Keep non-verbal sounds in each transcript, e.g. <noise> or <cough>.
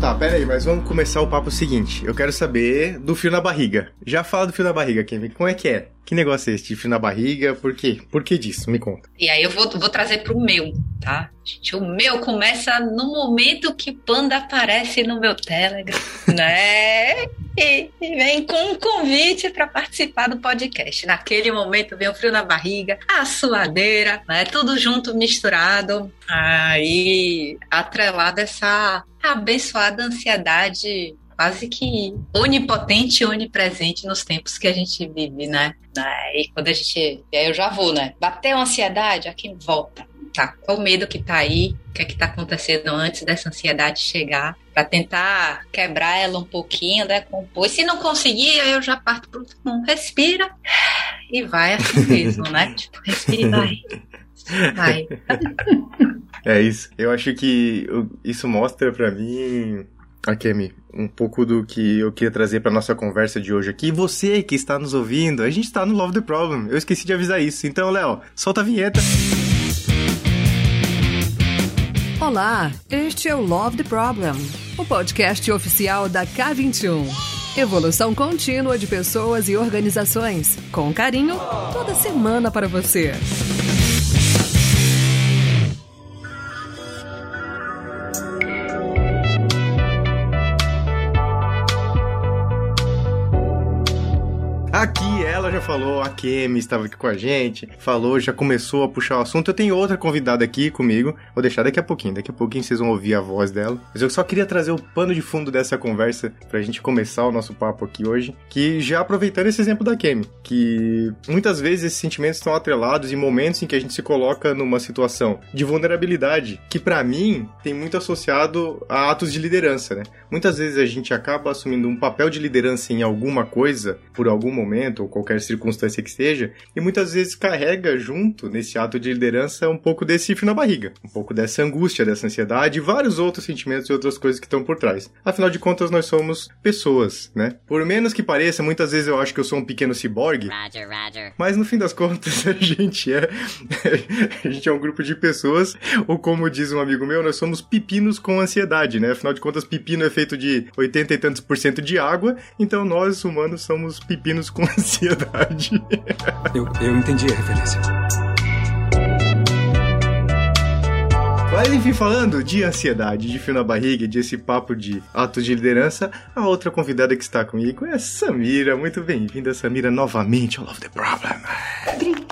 tá, pera aí, mas vamos começar o papo seguinte. Eu quero saber do fio na barriga. Já fala do fio na barriga, Kevin. Como é que é? Que negócio é esse de fio na barriga? Por quê? Por que disso? Me conta. E aí eu vou, vou trazer pro meu, tá? Gente, o meu começa no momento que Panda aparece no meu Telegram, <laughs> né? E, e vem com um convite para participar do podcast. Naquele momento vem o frio na barriga, a suadeira, né? Tudo junto, misturado. Aí, atrelado essa abençoada ansiedade quase que onipotente e onipresente nos tempos que a gente vive, né? E quando a gente. E aí eu já vou, né? Bateu ansiedade, aqui volta. Tá, qual o medo que tá aí? O que é que tá acontecendo antes dessa ansiedade chegar? Para tentar quebrar ela um pouquinho, né? Compor. E se não conseguir, aí eu já parto pro. Hum, respira e vai assim <laughs> mesmo, né? Tipo, respira e vai. Vai. É isso. Eu acho que isso mostra para mim Akemi, um pouco do que eu queria trazer para nossa conversa de hoje aqui. E você que está nos ouvindo, a gente está no Love the Problem. Eu esqueci de avisar isso. Então, Léo, solta a vinheta. Olá, este é o Love the Problem, o podcast oficial da K21. Evolução contínua de pessoas e organizações, com carinho, toda semana para você. Aqui ela já falou, a Kemi estava aqui com a gente, falou, já começou a puxar o assunto. Eu tenho outra convidada aqui comigo, vou deixar daqui a pouquinho, daqui a pouquinho vocês vão ouvir a voz dela. Mas eu só queria trazer o pano de fundo dessa conversa pra gente começar o nosso papo aqui hoje, que já aproveitando esse exemplo da Kemi, que muitas vezes esses sentimentos estão atrelados em momentos em que a gente se coloca numa situação de vulnerabilidade, que para mim tem muito associado a atos de liderança, né? Muitas vezes a gente acaba assumindo um papel de liderança em alguma coisa por algum momento ou qualquer circunstância que seja, e muitas vezes carrega junto nesse ato de liderança um pouco desse frio na barriga, um pouco dessa angústia, dessa ansiedade e vários outros sentimentos e outras coisas que estão por trás. Afinal de contas, nós somos pessoas, né? Por menos que pareça, muitas vezes eu acho que eu sou um pequeno ciborgue, Roger, Roger. mas no fim das contas <laughs> a gente é a gente é um grupo de pessoas, ou como diz um amigo meu, nós somos pepinos com ansiedade, né? Afinal de contas, pepino é feito de 80 e tantos por cento de água, então nós humanos somos pepinos com <laughs> ansiedade. <laughs> eu, eu entendi a referência. Mas enfim, falando de ansiedade, de fio na barriga, de esse papo de atos de liderança, a outra convidada que está comigo é Samira. Muito bem-vinda, Samira, novamente ao Love the Problem. Obrigada!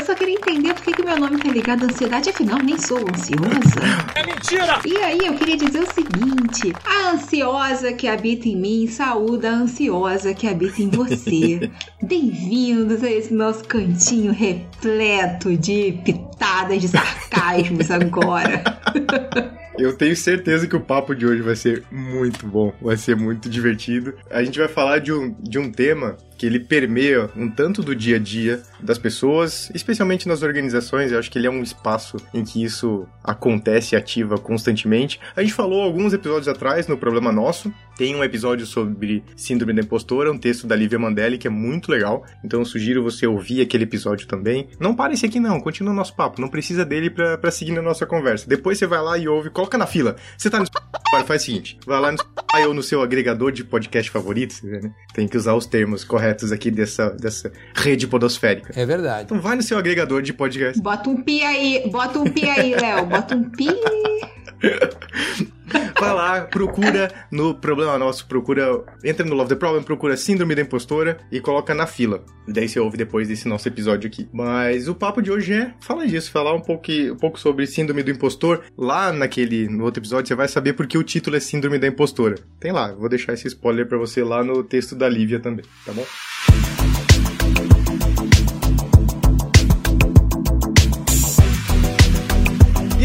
Eu só queria entender por que, que meu nome tá ligado à ansiedade, afinal nem sou ansiosa. É mentira! E aí, eu queria dizer o seguinte: a ansiosa que habita em mim saúda a ansiosa que habita em você. <laughs> Bem-vindos a esse nosso cantinho repleto de pitadas de sarcasmos agora. <laughs> Eu tenho certeza que o papo de hoje vai ser muito bom, vai ser muito divertido. A gente vai falar de um, de um tema que ele permeia um tanto do dia a dia das pessoas, especialmente nas organizações. Eu acho que ele é um espaço em que isso acontece e ativa constantemente. A gente falou alguns episódios atrás no Problema Nosso. Tem um episódio sobre Síndrome da Impostora, um texto da Lívia Mandelli que é muito legal. Então eu sugiro você ouvir aquele episódio também. Não pare esse aqui não, continua o nosso papo. Não precisa dele para seguir na nossa conversa. Depois você vai lá e ouve, coloca na fila. Você tá no Spotify, faz o seguinte, vai lá no Spotify ou no seu agregador de podcast favorito, né? Tem que usar os termos corretos corretos aqui dessa, dessa rede podosférica. É verdade. Então vai no seu agregador de podcast. Bota um pi aí, bota um pi aí, Léo, bota um pi. <laughs> Vai lá, procura no Problema Nosso, procura, entra no Love the Problem, procura Síndrome da Impostora e coloca na fila. Daí você ouve depois desse nosso episódio aqui. Mas o papo de hoje é falar disso, falar um pouco, um pouco sobre Síndrome do Impostor. Lá naquele, no outro episódio, você vai saber porque o título é Síndrome da Impostora. Tem lá, vou deixar esse spoiler para você lá no texto da Lívia também, tá bom?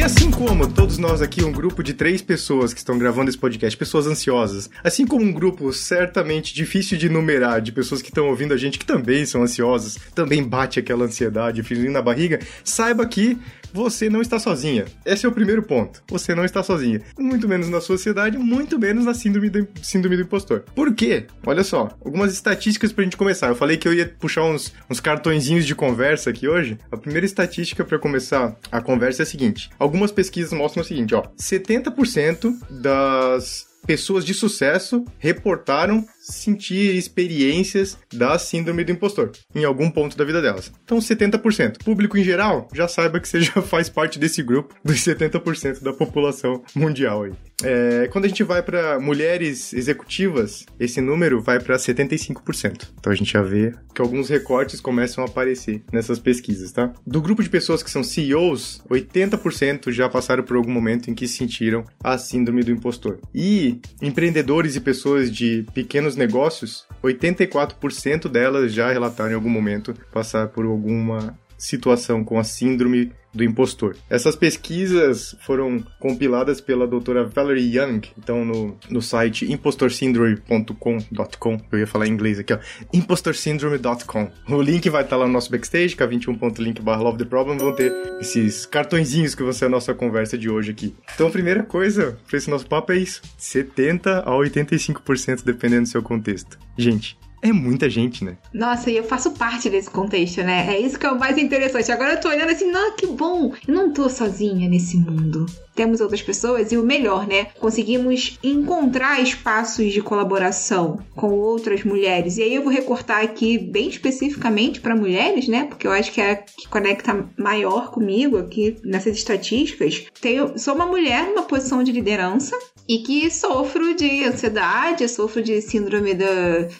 Assim como todos nós aqui, um grupo de três pessoas que estão gravando esse podcast, pessoas ansiosas, assim como um grupo certamente difícil de numerar de pessoas que estão ouvindo a gente que também são ansiosas, também bate aquela ansiedade, friozinho na barriga, saiba que você não está sozinha. Esse é o primeiro ponto. Você não está sozinha. Muito menos na sociedade, muito menos na síndrome do, síndrome do impostor. Por quê? Olha só, algumas estatísticas pra gente começar. Eu falei que eu ia puxar uns, uns cartõezinhos de conversa aqui hoje. A primeira estatística para começar a conversa é a seguinte: algumas pesquisas mostram o seguinte, ó, 70% das pessoas de sucesso reportaram sentir experiências da síndrome do impostor em algum ponto da vida delas. Então, 70%. Público em geral, já saiba que você já <laughs> faz parte desse grupo dos 70% da população mundial aí. É, quando a gente vai para mulheres executivas, esse número vai para 75%. Então a gente já vê que alguns recortes começam a aparecer nessas pesquisas, tá? Do grupo de pessoas que são CEOs, 80% já passaram por algum momento em que sentiram a síndrome do impostor. E empreendedores e pessoas de pequenos negócios, 84% delas já relataram em algum momento passar por alguma situação com a síndrome do impostor. Essas pesquisas foram compiladas pela doutora Valerie Young, então no, no site impostorsyndrome.com.com, eu ia falar em inglês aqui, ó, impostorsyndrome.com. O link vai estar lá no nosso backstage, k21.link barra love the problem, vão ter esses cartõezinhos que vão ser a nossa conversa de hoje aqui. Então, a primeira coisa para esse nosso papo é isso, 70 a 85% dependendo do seu contexto. Gente, é muita gente, né? Nossa, e eu faço parte desse contexto, né? É isso que é o mais interessante. Agora eu tô olhando assim, não, que bom. Eu não tô sozinha nesse mundo. Temos outras pessoas e o melhor, né? Conseguimos encontrar espaços de colaboração com outras mulheres. E aí eu vou recortar aqui bem especificamente para mulheres, né? Porque eu acho que é a que conecta maior comigo aqui nessas estatísticas. Tenho, sou uma mulher numa posição de liderança e que sofro de ansiedade, sofro de síndrome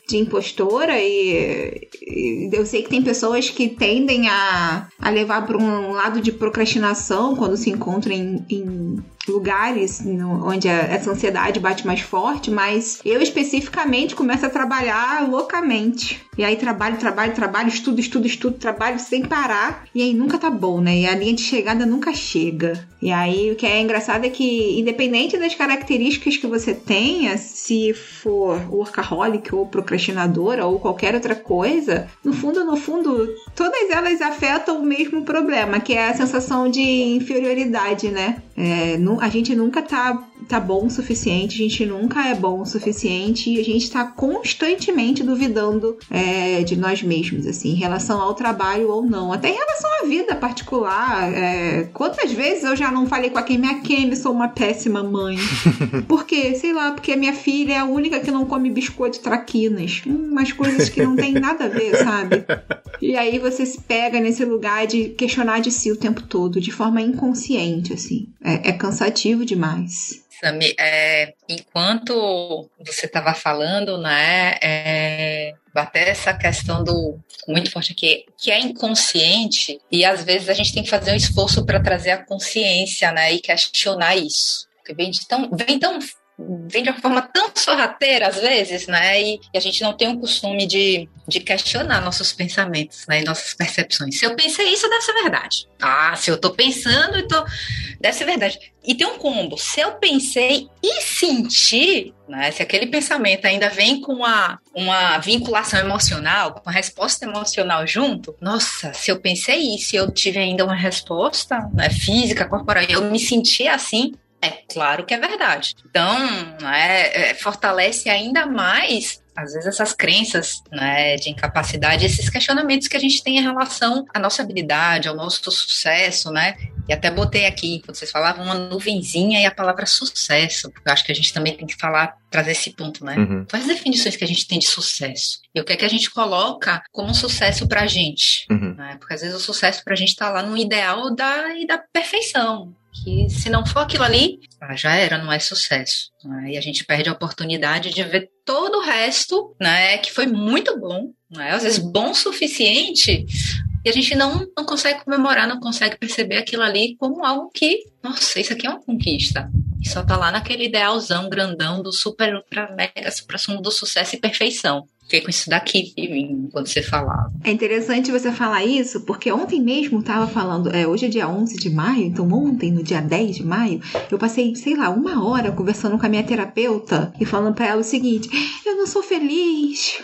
de impostora e, e, eu sei que tem pessoas que tendem a, a levar para um lado de procrastinação quando se encontram em, em lugares no, onde a, essa ansiedade bate mais forte, mas eu especificamente começo a trabalhar loucamente. E aí trabalho, trabalho, trabalho, estudo, estudo, estudo, trabalho sem parar. E aí nunca tá bom, né? E a linha de chegada nunca chega. E aí o que é engraçado é que, independente das características que você tenha, se for workaholic ou procrastinadora ou qualquer outra coisa, no fundo, no fundo, todas elas afetam o mesmo problema, que é a sensação de inferioridade, né? É, a gente nunca tá, tá bom o suficiente, a gente nunca é bom o suficiente e a gente tá constantemente duvidando é, de nós mesmos, assim, em relação ao trabalho ou não. Até em relação à vida particular. É, quantas vezes eu já não falei com a Kemi, a Kemi, sou uma péssima mãe. <laughs> Por quê? Sei lá, porque a minha filha é a única que não come biscoito traquinas. Hum, umas coisas que não tem nada a ver, sabe? E aí você se pega nesse lugar de questionar de si o tempo todo, de forma inconsciente, assim. É, é cansativo demais. Sami, é, enquanto você estava falando, né, é, até essa questão do muito forte aqui, que é inconsciente e às vezes a gente tem que fazer um esforço para trazer a consciência, né, e questionar isso. Porque vem, de tão, vem tão vem de uma forma tão sorrateira às vezes, né? E, e, a gente não tem o costume de, de questionar nossos pensamentos, né? E nossas percepções. Se eu pensei isso, deve ser verdade. Ah, se eu tô pensando, então deve ser verdade. E tem um combo. Se eu pensei e senti, né? Se aquele pensamento ainda vem com uma, uma vinculação emocional, com a resposta emocional junto, nossa, se eu pensei isso eu tive ainda uma resposta né, física, corporal, eu me senti assim, é claro que é verdade. Então, é, é, fortalece ainda mais às vezes essas crenças né, de incapacidade, esses questionamentos que a gente tem em relação à nossa habilidade, ao nosso sucesso, né? E até botei aqui, quando vocês falavam, uma nuvenzinha e a palavra sucesso, porque eu acho que a gente também tem que falar, trazer esse ponto, né? Uhum. Quais definições que a gente tem de sucesso? E o que é que a gente coloca como sucesso pra gente? Uhum. Né? Porque às vezes o sucesso pra gente tá lá no ideal da, e da perfeição que se não for aquilo ali, ah, já era, não é sucesso. Né? E a gente perde a oportunidade de ver todo o resto, né, que foi muito bom, né? às vezes bom o suficiente, e a gente não, não consegue comemorar, não consegue perceber aquilo ali como algo que, nossa, isso aqui é uma conquista. Só tá lá naquele idealzão grandão do super, ultra, mega, supra sumo do sucesso e perfeição. Fiquei com isso daqui quando você falava. É interessante você falar isso, porque ontem mesmo tava falando, é, hoje é dia 11 de maio, então ontem, no dia 10 de maio, eu passei, sei lá, uma hora conversando com a minha terapeuta e falando para ela o seguinte: eu não sou feliz,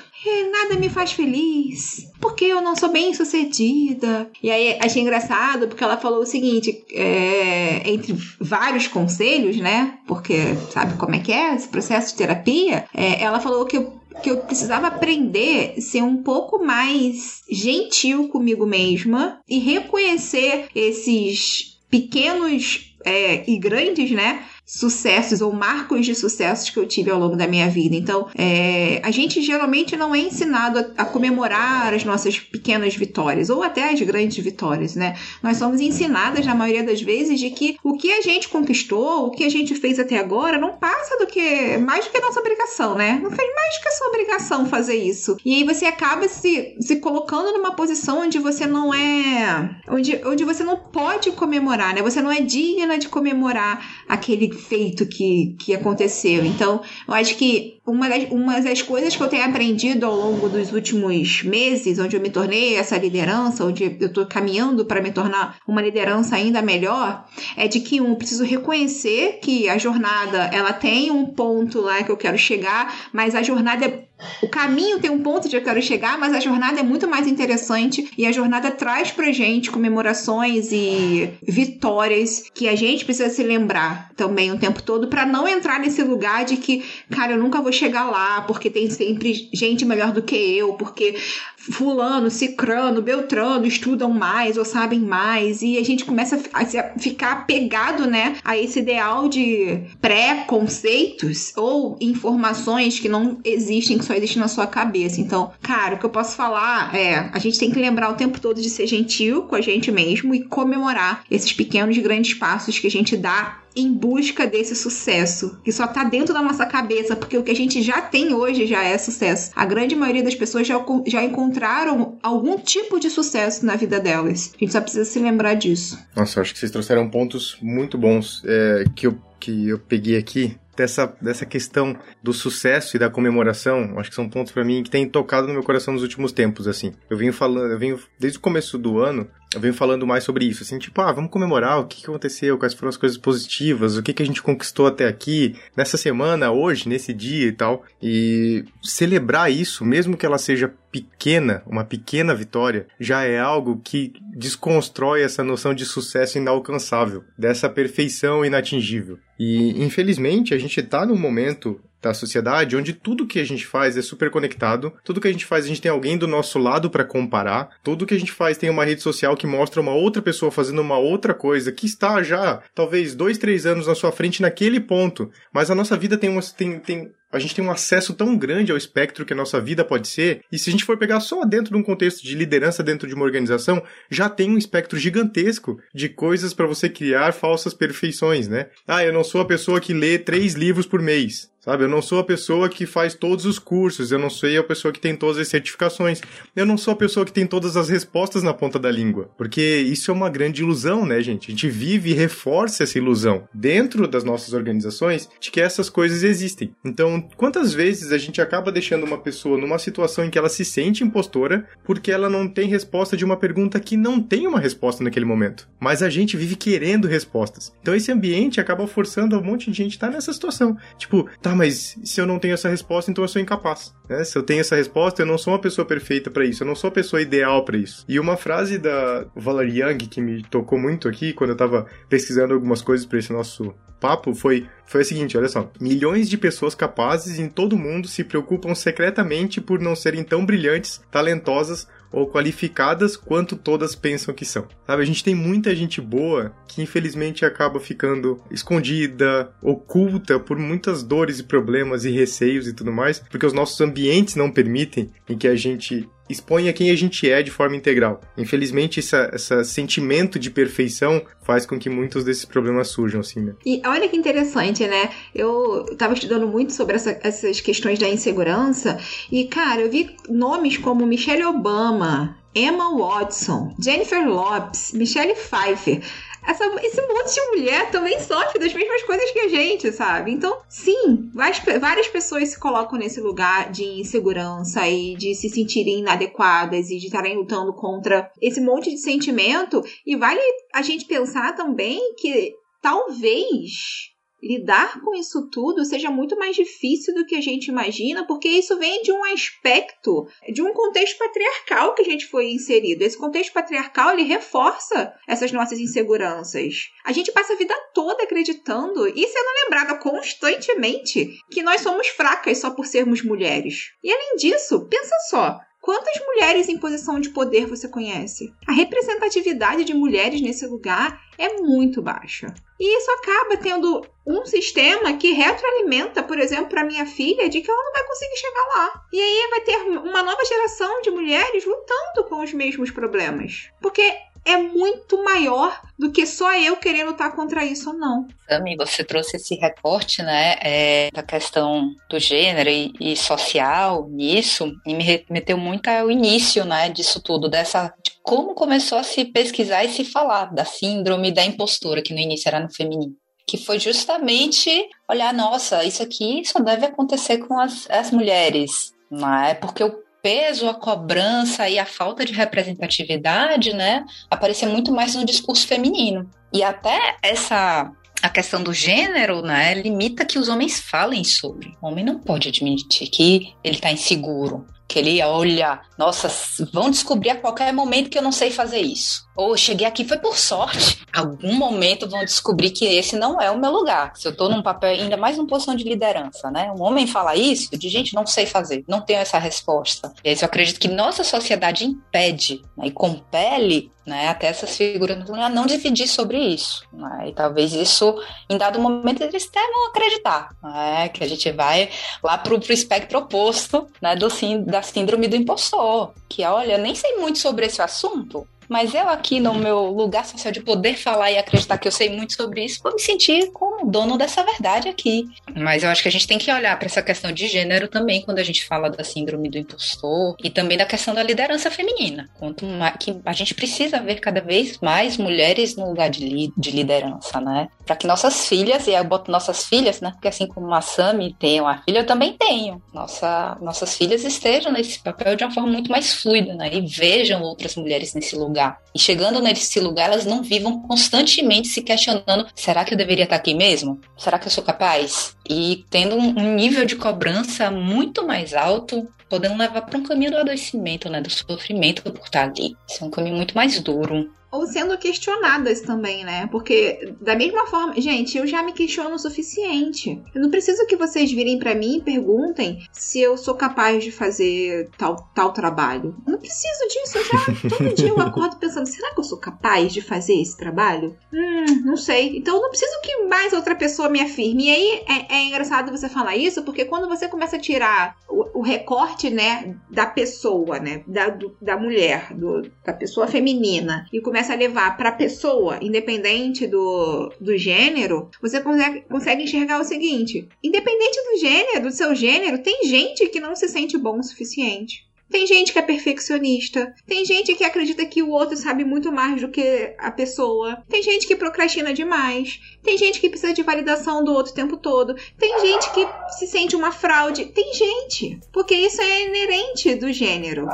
nada me faz feliz, porque eu não sou bem sucedida. E aí achei engraçado porque ela falou o seguinte: é, entre vários conselhos, né? Porque sabe como é que é esse processo de terapia? É, ela falou que eu que eu precisava aprender a ser um pouco mais gentil comigo mesma e reconhecer esses pequenos é, e grandes, né? Sucessos ou marcos de sucessos que eu tive ao longo da minha vida. Então, é, a gente geralmente não é ensinado a, a, comemorar as nossas pequenas vitórias ou até as grandes vitórias, né? Nós somos ensinadas, na maioria das vezes, de que o que a gente conquistou, o que a gente fez até agora, não passa do que mais do que a nossa obrigação, né? Não fez mais do que a sua obrigação fazer isso. E aí você acaba se, se colocando numa posição onde você não é. onde, onde você não pode comemorar, né? Você não é digna de comemorar aquele feito que, que aconteceu. Então, eu acho que uma das, uma das coisas que eu tenho aprendido ao longo dos últimos meses, onde eu me tornei essa liderança, onde eu estou caminhando para me tornar uma liderança ainda melhor, é de que um, preciso reconhecer que a jornada ela tem um ponto lá que eu quero chegar, mas a jornada é o caminho tem um ponto de eu quero chegar, mas a jornada é muito mais interessante e a jornada traz pra gente comemorações e vitórias que a gente precisa se lembrar também o tempo todo para não entrar nesse lugar de que, cara, eu nunca vou chegar lá porque tem sempre gente melhor do que eu, porque fulano, cicrano, beltrano estudam mais ou sabem mais e a gente começa a ficar pegado, né, a esse ideal de pré-conceitos ou informações que não existem, que só existem na sua cabeça. Então, cara, o que eu posso falar é, a gente tem que lembrar o tempo todo de ser gentil com a gente mesmo e comemorar esses pequenos grandes passos que a gente dá em busca desse sucesso, que só tá dentro da nossa cabeça, porque o que a gente já tem hoje já é sucesso. A grande maioria das pessoas já, já encontraram algum tipo de sucesso na vida delas. A gente só precisa se lembrar disso. Nossa, acho que vocês trouxeram pontos muito bons é, que, eu, que eu peguei aqui dessa, dessa questão do sucesso e da comemoração, acho que são pontos para mim que têm tocado no meu coração nos últimos tempos, assim. Eu venho falando, eu venho desde o começo do ano, eu venho falando mais sobre isso, assim, tipo, ah, vamos comemorar o que, aconteceu, quais foram as coisas positivas, o que, que a gente conquistou até aqui, nessa semana, hoje, nesse dia e tal. E celebrar isso, mesmo que ela seja pequena, uma pequena vitória, já é algo que desconstrói essa noção de sucesso inalcançável, dessa perfeição inatingível. E, infelizmente, a gente tá num momento da sociedade, onde tudo que a gente faz é super conectado, tudo que a gente faz a gente tem alguém do nosso lado para comparar, tudo que a gente faz tem uma rede social que mostra uma outra pessoa fazendo uma outra coisa que está já talvez dois, três anos na sua frente naquele ponto, mas a nossa vida tem, uma, tem, tem a gente tem um acesso tão grande ao espectro que a nossa vida pode ser, e se a gente for pegar só dentro de um contexto de liderança dentro de uma organização, já tem um espectro gigantesco de coisas para você criar falsas perfeições, né? Ah, eu não sou a pessoa que lê três livros por mês. Sabe, eu não sou a pessoa que faz todos os cursos, eu não sou a pessoa que tem todas as certificações, eu não sou a pessoa que tem todas as respostas na ponta da língua. Porque isso é uma grande ilusão, né, gente? A gente vive e reforça essa ilusão dentro das nossas organizações de que essas coisas existem. Então, quantas vezes a gente acaba deixando uma pessoa numa situação em que ela se sente impostora porque ela não tem resposta de uma pergunta que não tem uma resposta naquele momento. Mas a gente vive querendo respostas. Então, esse ambiente acaba forçando um monte de gente a estar nessa situação. Tipo, tá tá, mas se eu não tenho essa resposta, então eu sou incapaz. Né? Se eu tenho essa resposta, eu não sou uma pessoa perfeita para isso, eu não sou a pessoa ideal para isso. E uma frase da Valerie Young que me tocou muito aqui quando eu tava pesquisando algumas coisas para esse nosso papo foi, foi a seguinte, olha só. Milhões de pessoas capazes em todo o mundo se preocupam secretamente por não serem tão brilhantes, talentosas ou qualificadas quanto todas pensam que são. Sabe, a gente tem muita gente boa que infelizmente acaba ficando escondida, oculta por muitas dores e problemas e receios e tudo mais, porque os nossos ambientes não permitem em que a gente exponha quem a gente é de forma integral. Infelizmente, esse sentimento de perfeição faz com que muitos desses problemas surjam, assim, né? E olha que interessante, né? Eu estava estudando muito sobre essa, essas questões da insegurança e, cara, eu vi nomes como Michelle Obama, Emma Watson, Jennifer Lopes, Michelle Pfeiffer essa, esse monte de mulher também sofre das mesmas coisas que a gente, sabe? Então, sim, várias, várias pessoas se colocam nesse lugar de insegurança e de se sentirem inadequadas e de estarem lutando contra esse monte de sentimento. E vale a gente pensar também que talvez lidar com isso tudo seja muito mais difícil do que a gente imagina, porque isso vem de um aspecto, de um contexto patriarcal que a gente foi inserido. Esse contexto patriarcal, ele reforça essas nossas inseguranças. A gente passa a vida toda acreditando e sendo lembrada constantemente que nós somos fracas só por sermos mulheres. E além disso, pensa só, Quantas mulheres em posição de poder você conhece? A representatividade de mulheres nesse lugar é muito baixa. E isso acaba tendo um sistema que retroalimenta, por exemplo, para minha filha, de que ela não vai conseguir chegar lá. E aí vai ter uma nova geração de mulheres lutando com os mesmos problemas. Porque é muito maior do que só eu querer lutar contra isso ou não. Sami, você trouxe esse recorte, né, é, da questão do gênero e, e, social nisso, e me remeteu muito ao início, né, disso tudo, dessa de como começou a se pesquisar e se falar da síndrome da impostora, que no início era no feminino que foi justamente olhar, nossa, isso aqui só deve acontecer com as, as mulheres, não é? Porque o peso, a cobrança e a falta de representatividade, né, aparecia muito mais no discurso feminino. E até essa a questão do gênero, né, limita que os homens falem sobre. O homem não pode admitir que ele está inseguro, que ele olha, nossa, vão descobrir a qualquer momento que eu não sei fazer isso ou cheguei aqui foi por sorte. Algum momento vão descobrir que esse não é o meu lugar. Se eu tô num papel, ainda mais numa posição de liderança, né? Um homem fala isso, de gente, não sei fazer, não tenho essa resposta. E aí eu acredito que nossa sociedade impede né, e compele né, até essas figuras a não dividir sobre isso. Né? E talvez isso, em dado momento, eles até vão acreditar, né? que a gente vai lá pro, pro espectro oposto né, do, da síndrome do impostor. Que, olha, nem sei muito sobre esse assunto, mas eu aqui no meu lugar social de poder falar e acreditar que eu sei muito sobre isso, vou me sentir como dono dessa verdade aqui. Mas eu acho que a gente tem que olhar para essa questão de gênero também quando a gente fala da síndrome do impostor e também da questão da liderança feminina. Quanto mais, que a gente precisa ver cada vez mais mulheres no lugar de, li, de liderança, né? Para que nossas filhas, e eu boto nossas filhas, né? Porque assim como a Sami tem uma filha, eu também tenho. Nossa, nossas filhas estejam nesse papel de uma forma muito mais fluida, né? E vejam outras mulheres nesse lugar lugar. E chegando nesse lugar, elas não vivam constantemente se questionando: será que eu deveria estar aqui mesmo? Será que eu sou capaz? E tendo um nível de cobrança muito mais alto, podendo levar para um caminho do adoecimento, né, do sofrimento por estar ali. Isso é um caminho muito mais duro ou sendo questionadas também, né? Porque da mesma forma, gente, eu já me questiono o suficiente. Eu não preciso que vocês virem para mim e perguntem se eu sou capaz de fazer tal, tal trabalho. Eu não preciso disso. Eu já <laughs> todo dia eu acordo pensando, será que eu sou capaz de fazer esse trabalho? Hum, não sei. Então eu não preciso que mais outra pessoa me afirme. E aí é, é engraçado você falar isso, porque quando você começa a tirar o, o recorte, né, da pessoa, né, da, do, da mulher, do, da pessoa feminina, e começa começa a levar para a pessoa, independente do, do gênero, você consegue, consegue enxergar o seguinte: independente do gênero, do seu gênero, tem gente que não se sente bom o suficiente. Tem gente que é perfeccionista. Tem gente que acredita que o outro sabe muito mais do que a pessoa. Tem gente que procrastina demais. Tem gente que precisa de validação do outro o tempo todo. Tem gente que se sente uma fraude. Tem gente. Porque isso é inerente do gênero.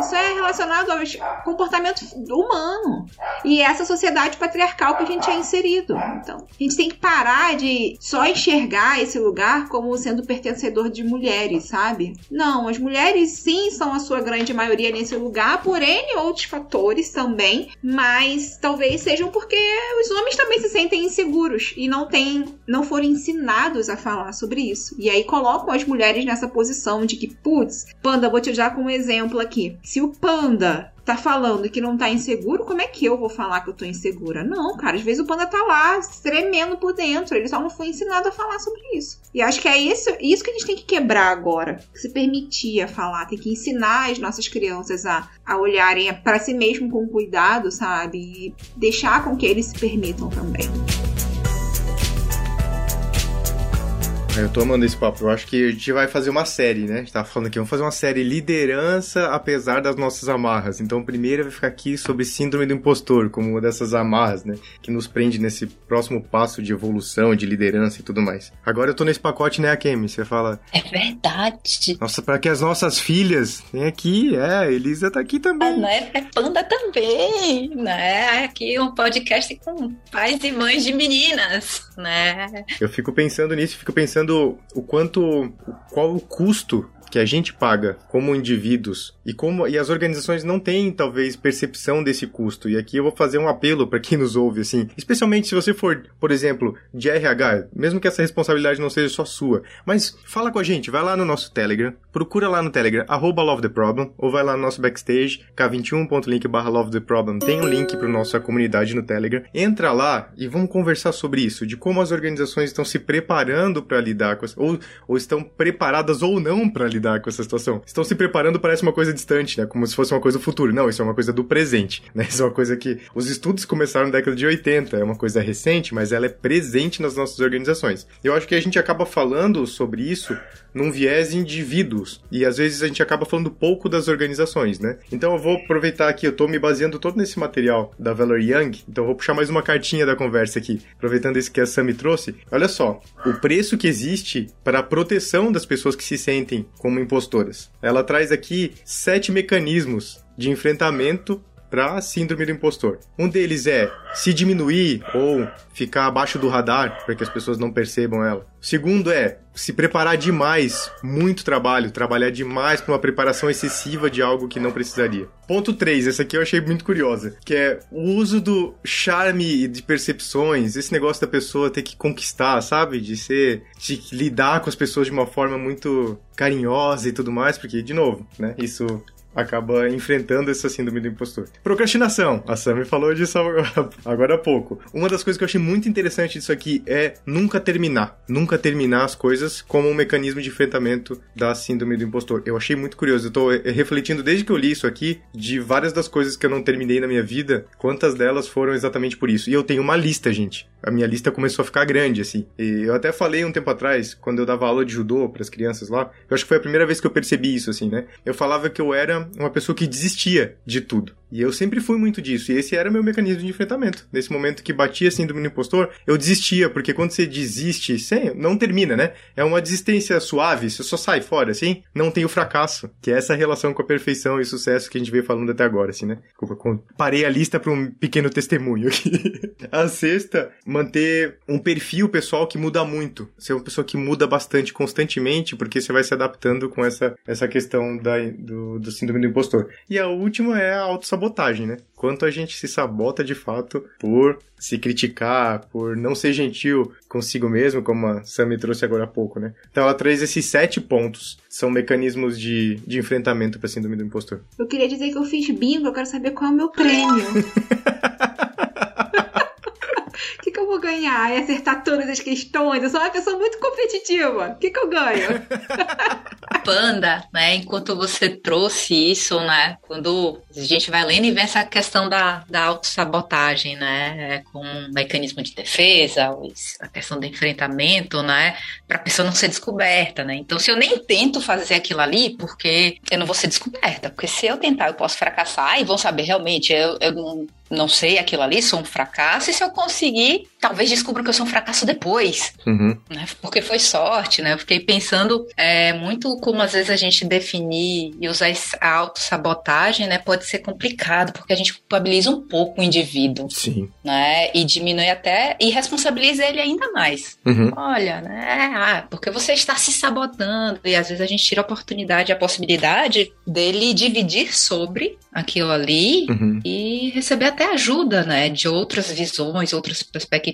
Isso é relacionado ao comportamento humano. E essa sociedade patriarcal que a gente é inserido. Então, a gente tem que parar de só enxergar esse lugar como sendo pertencedor de mulheres, sabe? Não, as mulheres sim são a sua grande maioria nesse lugar, por N outros fatores também, mas talvez sejam porque os homens também se sentem inseguros e não têm, não foram ensinados a falar sobre isso. E aí colocam as mulheres nessa posição de que, putz, panda, vou te usar como exemplo aqui. Se o panda tá falando que não tá inseguro, como é que eu vou falar que eu tô insegura? Não, cara, às vezes o panda tá lá tremendo por dentro, ele só não foi ensinado a falar sobre isso. E acho que é isso, isso que a gente tem que quebrar agora, se permitir a falar, tem que ensinar as nossas crianças a, a olharem para si mesmo com cuidado, sabe? E deixar com que eles se permitam também. Eu tô amando esse papo. Eu acho que a gente vai fazer uma série, né? A gente tava falando aqui, vamos fazer uma série liderança apesar das nossas amarras. Então, primeiro vai ficar aqui sobre síndrome do impostor, como uma dessas amarras, né? Que nos prende nesse próximo passo de evolução, de liderança e tudo mais. Agora eu tô nesse pacote, né, Akemi? Você fala. É verdade. Nossa, para que as nossas filhas vem aqui, é, a Elisa tá aqui também. Ah, né? É panda também, né? Aqui um podcast com pais e mães de meninas, né? Eu fico pensando nisso, fico pensando pensando o quanto. qual o custo que a gente paga como indivíduos e como e as organizações não têm talvez percepção desse custo. E aqui eu vou fazer um apelo para quem nos ouve assim, especialmente se você for, por exemplo, de RH, mesmo que essa responsabilidade não seja só sua, mas fala com a gente, vai lá no nosso Telegram, procura lá no Telegram @lovetheproblem ou vai lá no nosso backstage k21.link/lovetheproblem. Tem um link para nossa comunidade no Telegram. Entra lá e vamos conversar sobre isso, de como as organizações estão se preparando para lidar com ou, ou estão preparadas ou não para lidar com essa situação. Estão se preparando parece uma coisa distante, né? Como se fosse uma coisa do futuro. Não, isso é uma coisa do presente, <laughs> né? Isso é uma coisa que os estudos começaram na década de 80, é uma coisa recente, mas ela é presente nas nossas organizações. Eu acho que a gente acaba falando sobre isso num viés indivíduos e às vezes a gente acaba falando pouco das organizações, né? Então eu vou aproveitar aqui, eu tô me baseando todo nesse material da Valor Young, então eu vou puxar mais uma cartinha da conversa aqui, aproveitando esse que a Sam me trouxe. Olha só, o preço que existe para a proteção das pessoas que se sentem como impostoras. Ela traz aqui sete mecanismos de enfrentamento para síndrome do impostor. Um deles é se diminuir ou ficar abaixo do radar para que as pessoas não percebam ela. O segundo é se preparar demais, muito trabalho, trabalhar demais para uma preparação excessiva de algo que não precisaria. Ponto 3, essa aqui eu achei muito curiosa, que é o uso do charme e de percepções, esse negócio da pessoa ter que conquistar, sabe? De ser de lidar com as pessoas de uma forma muito carinhosa e tudo mais, porque de novo, né? Isso acaba enfrentando essa síndrome do impostor. Procrastinação. A Sam falou disso <laughs> agora há pouco. Uma das coisas que eu achei muito interessante disso aqui é nunca terminar. Nunca terminar as coisas como um mecanismo de enfrentamento da síndrome do impostor. Eu achei muito curioso. Eu tô eh, refletindo desde que eu li isso aqui de várias das coisas que eu não terminei na minha vida, quantas delas foram exatamente por isso. E eu tenho uma lista, gente. A minha lista começou a ficar grande, assim. E eu até falei um tempo atrás, quando eu dava aula de judô para as crianças lá, eu acho que foi a primeira vez que eu percebi isso, assim, né? Eu falava que eu era uma pessoa que desistia de tudo. E eu sempre fui muito disso. E esse era meu mecanismo de enfrentamento. Nesse momento que batia síndrome do impostor, eu desistia, porque quando você desiste, sem, não termina, né? É uma desistência suave, você só sai fora, assim. Não tem o fracasso, que é essa relação com a perfeição e sucesso que a gente veio falando até agora, assim, né? Parei a lista para um pequeno testemunho aqui. <laughs> a sexta, manter um perfil pessoal que muda muito. Ser uma pessoa que muda bastante constantemente, porque você vai se adaptando com essa, essa questão da, do, do síndrome do impostor. E a última é a autossabotagem, né? Quanto a gente se sabota de fato por se criticar, por não ser gentil consigo mesmo, como a Sam me trouxe agora há pouco, né? Então ela traz esses sete pontos, são mecanismos de, de enfrentamento para síndrome do impostor. Eu queria dizer que eu fiz bingo, eu quero saber qual é o meu prêmio. <laughs> Que, que eu vou ganhar? E acertar todas as questões? Eu sou uma pessoa muito competitiva. O que, que eu ganho? <laughs> Panda, né? Enquanto você trouxe isso, né? Quando a gente vai lendo e vê essa questão da, da autossabotagem, né? É, com um mecanismo de defesa, a questão do enfrentamento, né? Pra pessoa não ser descoberta, né? Então, se eu nem tento fazer aquilo ali, porque eu não vou ser descoberta. Porque se eu tentar, eu posso fracassar e vão saber realmente, eu, eu não não sei aquilo ali, sou um fracasso, e se eu conseguir, talvez descubra que eu sou um fracasso depois, uhum. né? Porque foi sorte, né? Eu fiquei pensando é, muito como às vezes a gente definir e usar a autossabotagem, né? Pode ser complicado, porque a gente culpabiliza um pouco o indivíduo. Sim. Né? E diminui até, e responsabiliza ele ainda mais. Uhum. Olha, né? Ah, porque você está se sabotando, e às vezes a gente tira a oportunidade, a possibilidade dele dividir sobre aquilo ali uhum. e receber até ajuda, né, de outras visões, outras perspectivas,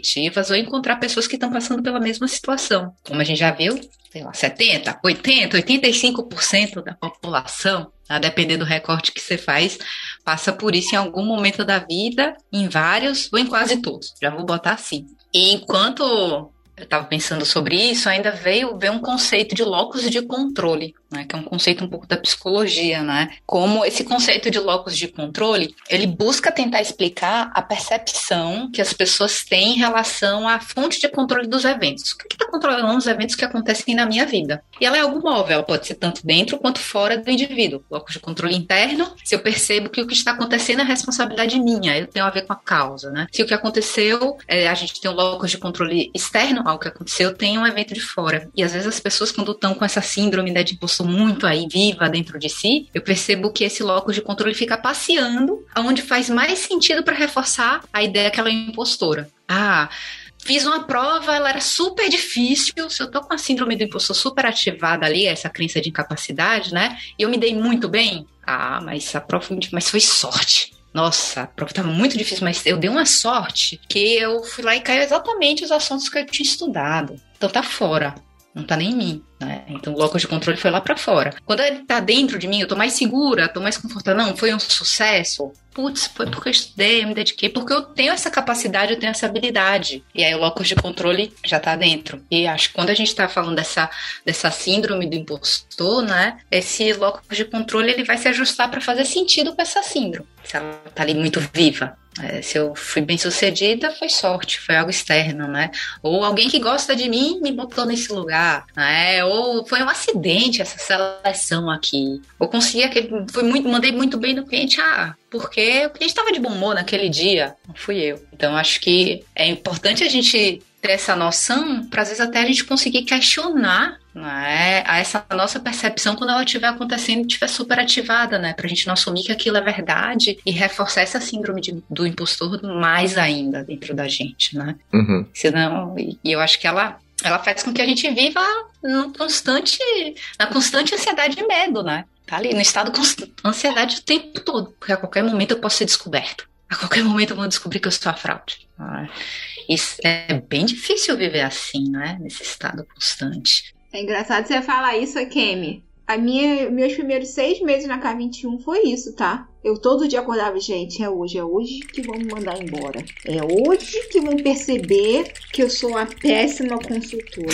ou encontrar pessoas que estão passando pela mesma situação. Como a gente já viu, sei lá, 70, 80, 85% da população, tá, dependendo do recorte que você faz, passa por isso em algum momento da vida, em vários ou em quase todos. Já vou botar assim. E enquanto eu estava pensando sobre isso, ainda veio ver um conceito de locus de controle, né, que é um conceito um pouco da psicologia, né? Como esse conceito de locus de controle, ele busca tentar explicar a percepção que as pessoas têm em relação à fonte de controle dos eventos. O que está controlando os eventos que acontecem na minha vida? E ela é algo móvel, ela pode ser tanto dentro quanto fora do indivíduo. Locus de controle interno, se eu percebo que o que está acontecendo é responsabilidade minha, eu tenho a ver com a causa, né? Se o que aconteceu, é, a gente tem um locus de controle externo, algo que aconteceu, tem um evento de fora. E às vezes as pessoas, quando estão com essa síndrome né, de impulso muito aí viva dentro de si, eu percebo que esse locus de controle fica passeando aonde faz mais sentido para reforçar a ideia que ela é impostora. Ah, fiz uma prova, ela era super difícil. Se eu tô com a síndrome do impostor super ativada ali, essa crença de incapacidade, né? E eu me dei muito bem. Ah, mas a prova mas foi sorte. Nossa, prova estava muito difícil, mas eu dei uma sorte que eu fui lá e caiu exatamente os assuntos que eu tinha estudado. Então tá fora não tá nem em mim, né? Então o locus de controle foi lá para fora. Quando ele tá dentro de mim, eu tô mais segura, tô mais confortável. Não, foi um sucesso. Putz, foi porque eu estudei, eu me dediquei, porque eu tenho essa capacidade, eu tenho essa habilidade. E aí o locus de controle já tá dentro. E acho que quando a gente tá falando dessa, dessa síndrome do impostor, né? Esse locus de controle ele vai se ajustar para fazer sentido com essa síndrome. Se ela tá ali muito viva. É, se eu fui bem sucedida, foi sorte, foi algo externo, né? Ou alguém que gosta de mim me botou nesse lugar, né? Ou foi um acidente essa seleção aqui. Ou consegui aquele. Foi muito, mandei muito bem no cliente, ah, porque o cliente estava de bom humor naquele dia, não fui eu. Então acho que é importante a gente ter essa noção para às vezes até a gente conseguir questionar né, a essa nossa percepção quando ela estiver acontecendo e estiver super ativada, né? Pra gente não assumir que aquilo é verdade e reforçar essa síndrome de, do impostor mais ainda dentro da gente, né? Uhum. Senão, e, eu acho que ela ela faz com que a gente viva no constante, na constante ansiedade e medo, né? Tá ali no estado de ansiedade o tempo todo, porque a qualquer momento eu posso ser descoberto. A qualquer momento eu vou descobrir que eu sou a fraude. Né? Isso é bem difícil viver assim, né? Nesse estado constante. É engraçado você falar isso, Kemi. A minha, meus primeiros seis meses na K21 foi isso, tá? Eu todo dia acordava, gente, é hoje, é hoje que vão me mandar embora. É hoje que vão perceber que eu sou uma péssima consultora.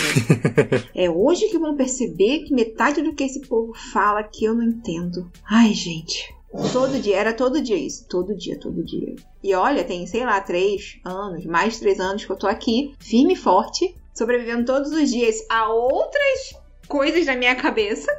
<laughs> é hoje que vão perceber que metade do que esse povo fala que eu não entendo. Ai, gente. Todo dia, era todo dia isso. Todo dia, todo dia. E olha, tem, sei lá, três anos, mais três anos que eu tô aqui, firme e forte, sobrevivendo todos os dias a outras coisas na minha cabeça.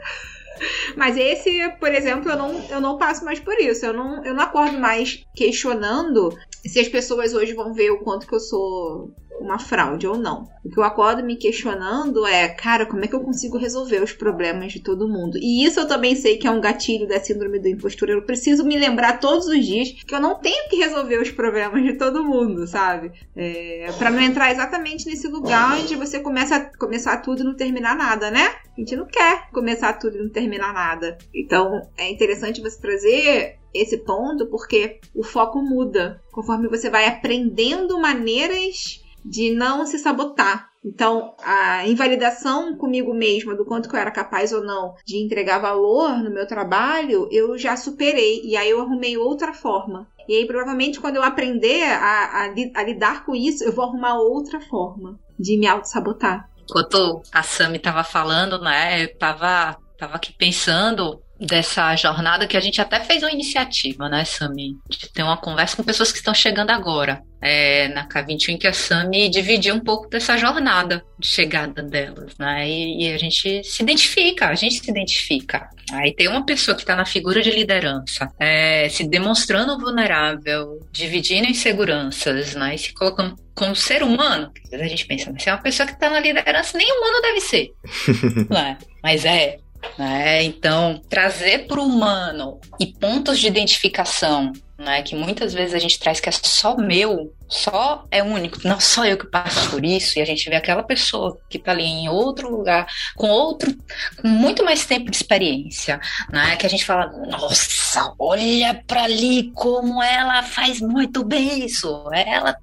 Mas esse, por exemplo, eu não, eu não passo mais por isso. Eu não, eu não acordo mais questionando se as pessoas hoje vão ver o quanto que eu sou uma fraude ou não. O que eu acordo me questionando é, cara, como é que eu consigo resolver os problemas de todo mundo? E isso eu também sei que é um gatilho da síndrome do impostor. Eu preciso me lembrar todos os dias que eu não tenho que resolver os problemas de todo mundo, sabe? É, para não entrar exatamente nesse lugar onde você começa a começar tudo e não terminar nada, né? A gente não quer começar tudo e não terminar nada. Então é interessante você trazer esse ponto porque o foco muda conforme você vai aprendendo maneiras de não se sabotar. Então, a invalidação comigo mesma do quanto que eu era capaz ou não de entregar valor no meu trabalho, eu já superei. E aí eu arrumei outra forma. E aí, provavelmente, quando eu aprender a, a, a lidar com isso, eu vou arrumar outra forma de me auto-sabotar. Enquanto a Sami estava falando, né, eu tava, tava aqui pensando dessa jornada que a gente até fez uma iniciativa, né, Sami? De ter uma conversa com pessoas que estão chegando agora. É, na K21 que a Sami dividiu um pouco dessa jornada de chegada delas, né? E, e, a gente se identifica, a gente se identifica. Aí tem uma pessoa que está na figura de liderança, é, se demonstrando vulnerável, dividindo inseguranças, né? E se colocando como ser humano. Às vezes a gente pensa, mas se é uma pessoa que está na liderança, nem humano deve ser. <laughs> né? Mas é, né? Então, trazer para o humano e pontos de identificação, né? que muitas vezes a gente traz que é só meu, só é único, não só eu que passo por isso, e a gente vê aquela pessoa que está ali em outro lugar, com outro, com muito mais tempo de experiência, né? que a gente fala, nossa, olha para ali como ela faz muito bem isso, ela,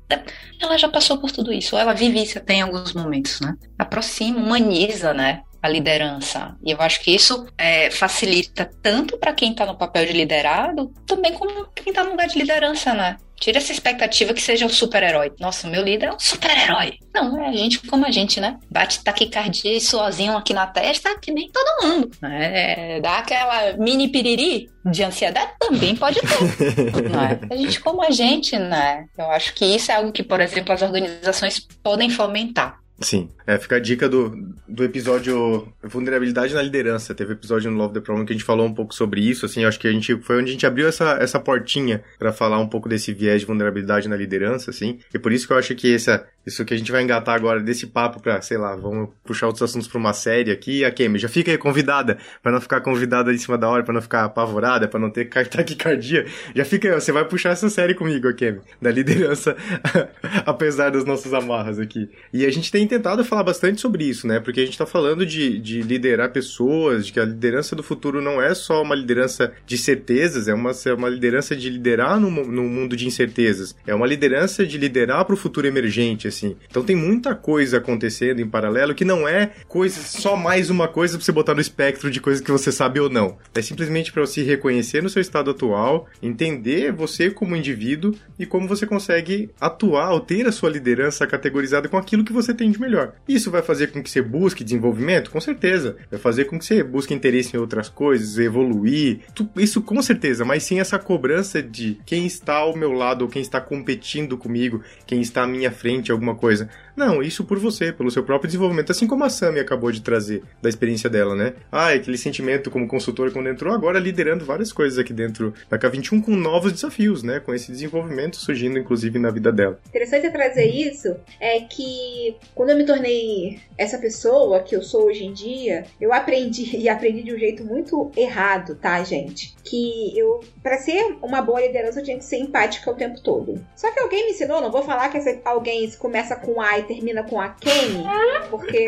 ela já passou por tudo isso, ela vive isso até em alguns momentos, né? Aproxima, humaniza, né? A liderança. E eu acho que isso é, facilita tanto para quem está no papel de liderado, também como quem está no lugar de liderança, né? Tira essa expectativa que seja um super-herói. Nossa, meu líder é um super-herói. Não, é a gente como a gente, né? Bate taquicardia sozinho aqui na testa, que nem todo mundo. É, dá aquela mini piriri de ansiedade, também pode ter. <laughs> não é? A gente como a gente, né? Eu acho que isso é algo que, por exemplo, as organizações podem fomentar Sim. É, fica a dica do, do episódio Vulnerabilidade na Liderança. Teve episódio no Love the Problem que a gente falou um pouco sobre isso, assim, acho que a gente foi onde a gente abriu essa, essa portinha para falar um pouco desse viés de vulnerabilidade na liderança, assim. E por isso que eu acho que essa, isso que a gente vai engatar agora desse papo pra, sei lá, vamos puxar outros assuntos pra uma série aqui. A Kemi, já fica aí convidada, para não ficar convidada em cima da hora, para não ficar apavorada, para não ter <laughs> taquicardia. Já fica você vai puxar essa série comigo, Kemi, da liderança, <laughs> apesar das nossas amarras aqui. E a gente tem tentado falar bastante sobre isso, né? Porque a gente tá falando de, de liderar pessoas, de que a liderança do futuro não é só uma liderança de certezas, é uma, é uma liderança de liderar no, no mundo de incertezas. É uma liderança de liderar para o futuro emergente, assim. Então tem muita coisa acontecendo em paralelo que não é coisa, só mais uma coisa pra você botar no espectro de coisas que você sabe ou não. É simplesmente para você reconhecer no seu estado atual, entender você como indivíduo e como você consegue atuar ou ter a sua liderança categorizada com aquilo que você tem melhor. Isso vai fazer com que você busque desenvolvimento? Com certeza. Vai fazer com que você busque interesse em outras coisas, evoluir. Isso com certeza, mas sim essa cobrança de quem está ao meu lado ou quem está competindo comigo, quem está à minha frente, alguma coisa. Não, isso por você, pelo seu próprio desenvolvimento, assim como a Sami acabou de trazer da experiência dela, né? Ah, aquele sentimento como consultora quando entrou, agora liderando várias coisas aqui dentro da K21 com novos desafios, né? Com esse desenvolvimento surgindo, inclusive, na vida dela. Interessante trazer isso é que quando eu me tornei essa pessoa que eu sou hoje em dia, eu aprendi <laughs> e aprendi de um jeito muito errado, tá, gente? Que eu, para ser uma boa liderança, eu tinha que ser empática o tempo todo. Só que alguém me ensinou, não vou falar que essa, alguém começa com A termina com a Kenny, porque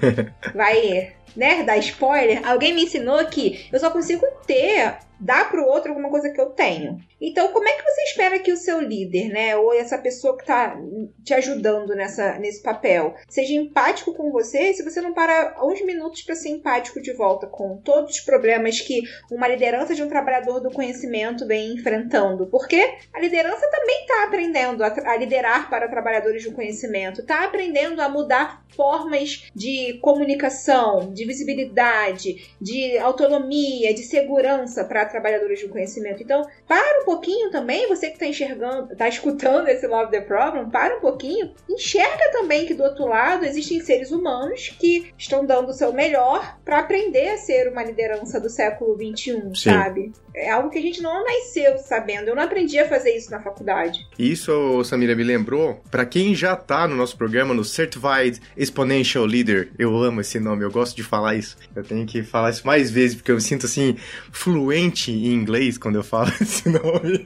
<laughs> vai, né, dar spoiler. Alguém me ensinou que eu só consigo ter dar para o outro alguma coisa que eu tenho. Então, como é que você espera que o seu líder, né, ou essa pessoa que está te ajudando nessa, nesse papel, seja empático com você se você não para uns minutos para ser empático de volta com todos os problemas que uma liderança de um trabalhador do conhecimento vem enfrentando? Porque a liderança também está aprendendo a, a liderar para trabalhadores do conhecimento, está aprendendo a mudar formas de comunicação, de visibilidade, de autonomia, de segurança para trabalhadores do conhecimento. Então, para um pouquinho também, você que está enxergando, está escutando esse Love the Problem, para um pouquinho, enxerga também que do outro lado existem seres humanos que estão dando o seu melhor para aprender a ser uma liderança do século XXI, Sim. sabe? É algo que a gente não nasceu sabendo. Eu não aprendi a fazer isso na faculdade. Isso, Samira, me lembrou, para quem já tá no nosso programa, no Certified Exponential Leader, eu amo esse nome, eu gosto de falar isso. Eu tenho que falar isso mais vezes, porque eu me sinto assim, fluente em inglês quando eu falo <laughs> esse nome.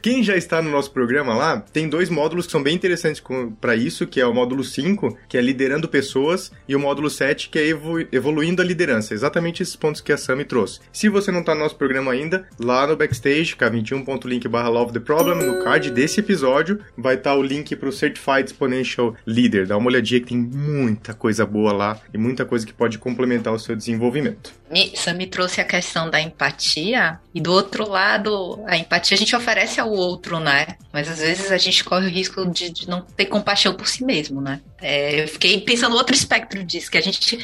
quem já está no nosso programa lá, tem dois módulos que são bem interessantes para isso, que é o módulo 5, que é liderando pessoas, e o módulo 7, que é evoluindo a liderança. Exatamente esses pontos que a Sami trouxe. Se você não tá no nosso programa ainda, lá no backstage, k21.link barra love the problem, no card desse episódio, vai estar tá o link pro Certified Exponential Leader. Dá uma olhadinha que tem muita coisa boa lá e muita coisa que pode complementar o seu desenvolvimento. Isso me trouxe a questão da empatia, e do outro lado, a empatia a gente oferece ao outro, né? Mas às vezes a gente corre o risco de, de não ter compaixão por si mesmo, né? É, eu fiquei pensando outro espectro disso, que a gente.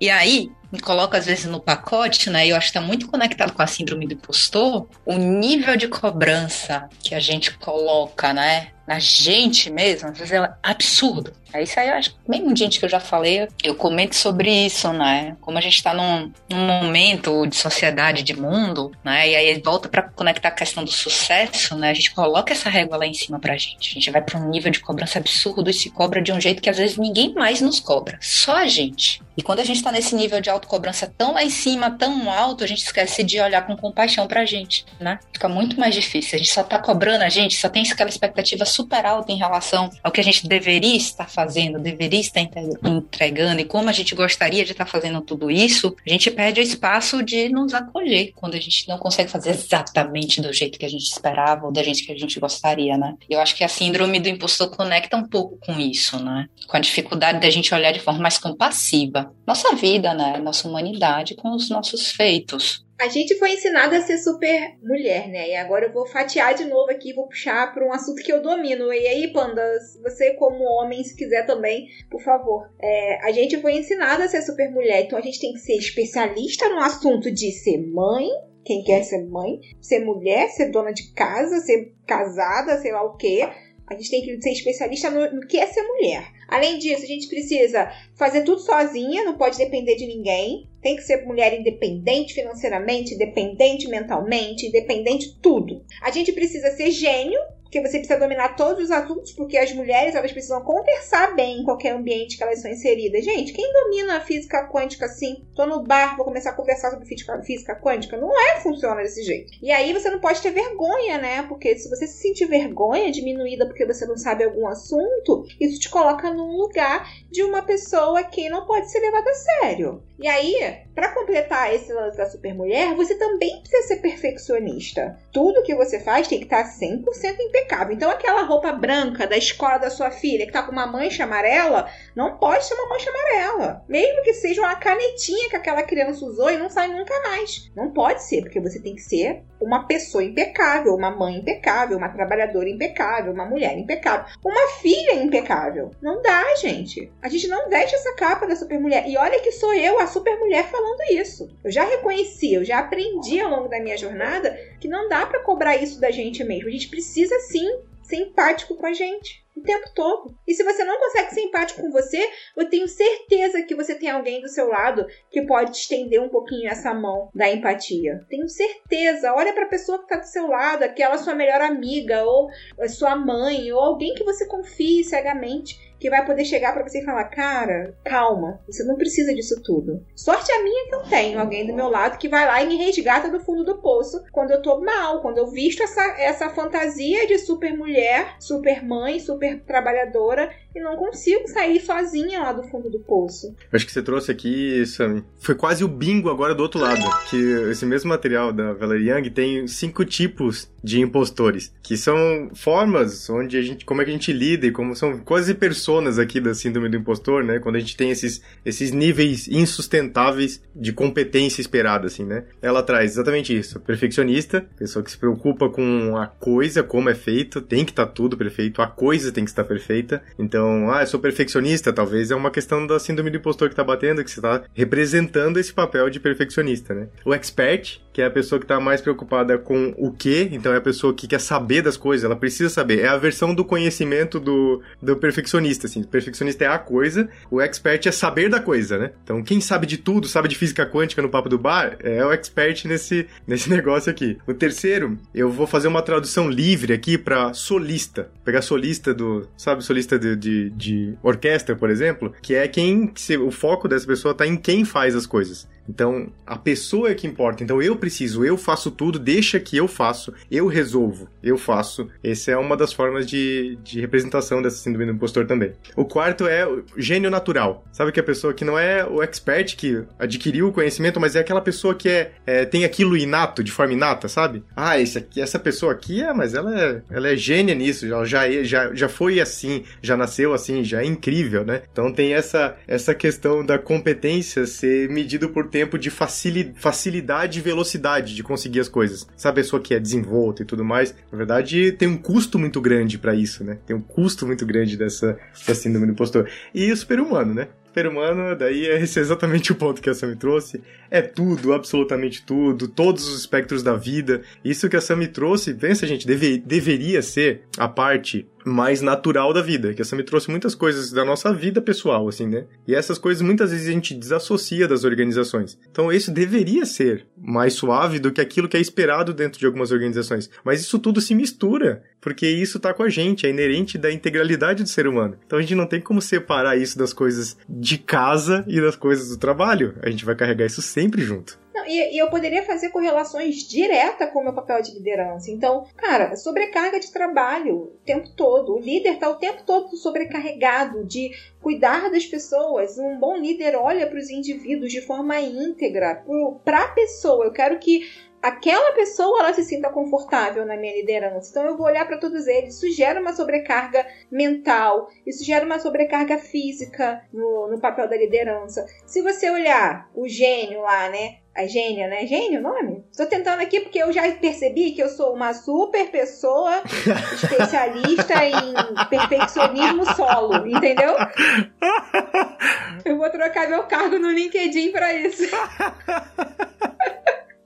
E aí, coloca às vezes no pacote, né? Eu acho que está muito conectado com a síndrome do impostor, o nível de cobrança que a gente coloca, né? Na gente mesmo, às vezes é absurdo. É isso aí, eu acho, mesmo gente que eu já falei, eu comento sobre isso, né? Como a gente está num, num, momento de sociedade, de mundo, né? E aí volta para conectar a questão do sucesso, né? A gente coloca essa régua lá em cima pra gente. A gente vai para um nível de cobrança absurdo e se cobra de um jeito que às vezes ninguém mais nos cobra, só a gente. E quando a gente está nesse nível de autocobrança tão lá em cima, tão alto, a gente esquece de olhar com compaixão pra gente, né? Fica muito mais difícil. A gente só tá cobrando a gente, só tem aquela expectativa super alta em relação ao que a gente deveria estar fazendo, deveria estar entregando e como a gente gostaria de estar fazendo tudo isso, a gente perde o espaço de nos acolher quando a gente não consegue fazer exatamente do jeito que a gente esperava ou da gente que a gente gostaria, né? Eu acho que a síndrome do impostor conecta um pouco com isso, né? Com a dificuldade da gente olhar de forma mais compassiva nossa vida, né? Nossa humanidade com os nossos feitos. A gente foi ensinada a ser super mulher, né? E agora eu vou fatiar de novo aqui, vou puxar para um assunto que eu domino. E aí, Pandas, você como homem, se quiser também, por favor. É, a gente foi ensinada a ser super mulher, então a gente tem que ser especialista no assunto de ser mãe, quem quer ser mãe, ser mulher, ser dona de casa, ser casada, sei lá o quê A gente tem que ser especialista no, no que é ser mulher. Além disso, a gente precisa fazer tudo sozinha, não pode depender de ninguém. Tem que ser mulher independente financeiramente, independente mentalmente, independente de tudo. A gente precisa ser gênio, porque você precisa dominar todos os assuntos, porque as mulheres elas precisam conversar bem em qualquer ambiente que elas são inseridas. Gente, quem domina a física quântica assim? Tô no bar, vou começar a conversar sobre física quântica? Não é funciona desse jeito. E aí você não pode ter vergonha, né? Porque se você se sentir vergonha diminuída porque você não sabe algum assunto, isso te coloca num lugar de uma pessoa que não pode ser levada a sério. E aí, para completar esse lance da supermulher, você também precisa ser perfeccionista. Tudo que você faz tem que estar 100% impecável. Então, aquela roupa branca da escola da sua filha que tá com uma mancha amarela, não pode ser uma mancha amarela. Mesmo que seja uma canetinha que aquela criança usou e não sai nunca mais. Não pode ser, porque você tem que ser uma pessoa impecável, uma mãe impecável, uma trabalhadora impecável, uma mulher impecável, uma filha impecável. Não dá, gente. A gente não veste essa capa da supermulher. E olha que sou eu, a supermulher, falando isso. Eu já reconheci, eu já aprendi ao longo da minha jornada que não dá para cobrar isso da gente mesmo. A gente precisa sim ser empático com a gente o tempo todo. E se você não consegue ser empático com você, eu tenho certeza que você tem alguém do seu lado que pode te estender um pouquinho essa mão da empatia. Tenho certeza. Olha para a pessoa que está do seu lado, aquela sua melhor amiga ou sua mãe ou alguém que você confie cegamente que vai poder chegar para você e falar: Cara, calma, você não precisa disso tudo. Sorte a minha que eu tenho alguém do meu lado que vai lá e me resgata do fundo do poço quando eu tô mal, quando eu visto essa, essa fantasia de super mulher, super mãe, super trabalhadora e não consigo sair sozinha lá do fundo do poço. Acho que você trouxe aqui, Sammy, foi quase o bingo agora do outro lado, que esse mesmo material da Valerie Young tem cinco tipos de impostores, que são formas onde a gente, como é que a gente lida e como são quase personas aqui da síndrome do impostor, né? Quando a gente tem esses, esses níveis insustentáveis de competência esperada, assim, né? Ela traz exatamente isso, perfeccionista, pessoa que se preocupa com a coisa, como é feito, tem que estar tá tudo perfeito, a coisa tem que estar perfeita, então ah, eu sou perfeccionista, talvez é uma questão da síndrome do impostor que tá batendo, que você tá representando esse papel de perfeccionista, né? O expert, que é a pessoa que tá mais preocupada com o que, então é a pessoa que quer saber das coisas, ela precisa saber. É a versão do conhecimento do, do perfeccionista, assim. O perfeccionista é a coisa, o expert é saber da coisa, né? Então, quem sabe de tudo, sabe de física quântica no papo do bar, é o expert nesse, <laughs> nesse negócio aqui. O terceiro, eu vou fazer uma tradução livre aqui para solista. Pegar solista do, sabe, solista de, de de, orquestra, por exemplo, que é quem. Se, o foco dessa pessoa está em quem faz as coisas. Então, a pessoa é que importa. Então, eu preciso, eu faço tudo, deixa que eu faço, eu resolvo, eu faço. Essa é uma das formas de, de representação dessa síndrome do impostor também. O quarto é o gênio natural. Sabe que a pessoa que não é o expert que adquiriu o conhecimento, mas é aquela pessoa que é, é tem aquilo inato, de forma inata, sabe? Ah, esse aqui, essa pessoa aqui é, mas ela é, ela é gênia nisso, ela já, é, já, já foi assim, já nasceu assim, já é incrível, né? Então tem essa, essa questão da competência ser medido por tempo de facilidade e velocidade de conseguir as coisas. Sabe, a pessoa que é desenvolta e tudo mais, na verdade, tem um custo muito grande para isso, né? Tem um custo muito grande dessa, dessa síndrome do impostor. E o super-humano, né? super humano, daí esse é exatamente o ponto que a Sam trouxe. É tudo, absolutamente tudo, todos os espectros da vida. Isso que a Sam trouxe, pensa, gente, deve, deveria ser a parte mais natural da vida, que a Sam trouxe muitas coisas da nossa vida pessoal, assim, né? E essas coisas muitas vezes a gente desassocia das organizações. Então isso deveria ser mais suave do que aquilo que é esperado dentro de algumas organizações. Mas isso tudo se mistura, porque isso tá com a gente, é inerente da integralidade do ser humano. Então a gente não tem como separar isso das coisas de casa e das coisas do trabalho. A gente vai carregar isso sempre junto. Não, e, e, eu poderia fazer correlações diretas com o meu papel de liderança. Então, cara, sobrecarga de trabalho o tempo todo. O líder está o tempo todo sobrecarregado de cuidar das pessoas. Um bom líder olha para os indivíduos de forma íntegra, para a pessoa. Eu quero que aquela pessoa ela se sinta confortável na minha liderança. Então eu vou olhar para todos eles. Isso gera uma sobrecarga mental, isso gera uma sobrecarga física no, no papel da liderança. Se você olhar o gênio lá, né? A gênia, né? Gênio o nome? Estou tentando aqui porque eu já percebi que eu sou uma super pessoa <laughs> especialista em perfeccionismo solo, entendeu? <laughs> Eu vou trocar meu cargo no LinkedIn para isso. <laughs>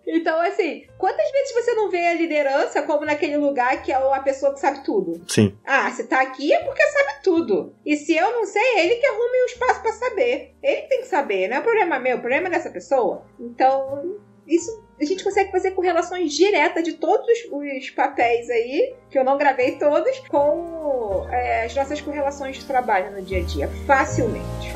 Então, assim, quantas vezes você não vê a liderança como naquele lugar que é a pessoa que sabe tudo? Sim. Ah, se tá aqui é porque sabe tudo. E se eu não sei, é ele que arrume o espaço para saber. Ele tem que saber, não é problema meu, é problema dessa pessoa. Então, isso a gente consegue fazer correlações diretas de todos os papéis aí, que eu não gravei todos, com é, as nossas correlações de trabalho no dia a dia, facilmente.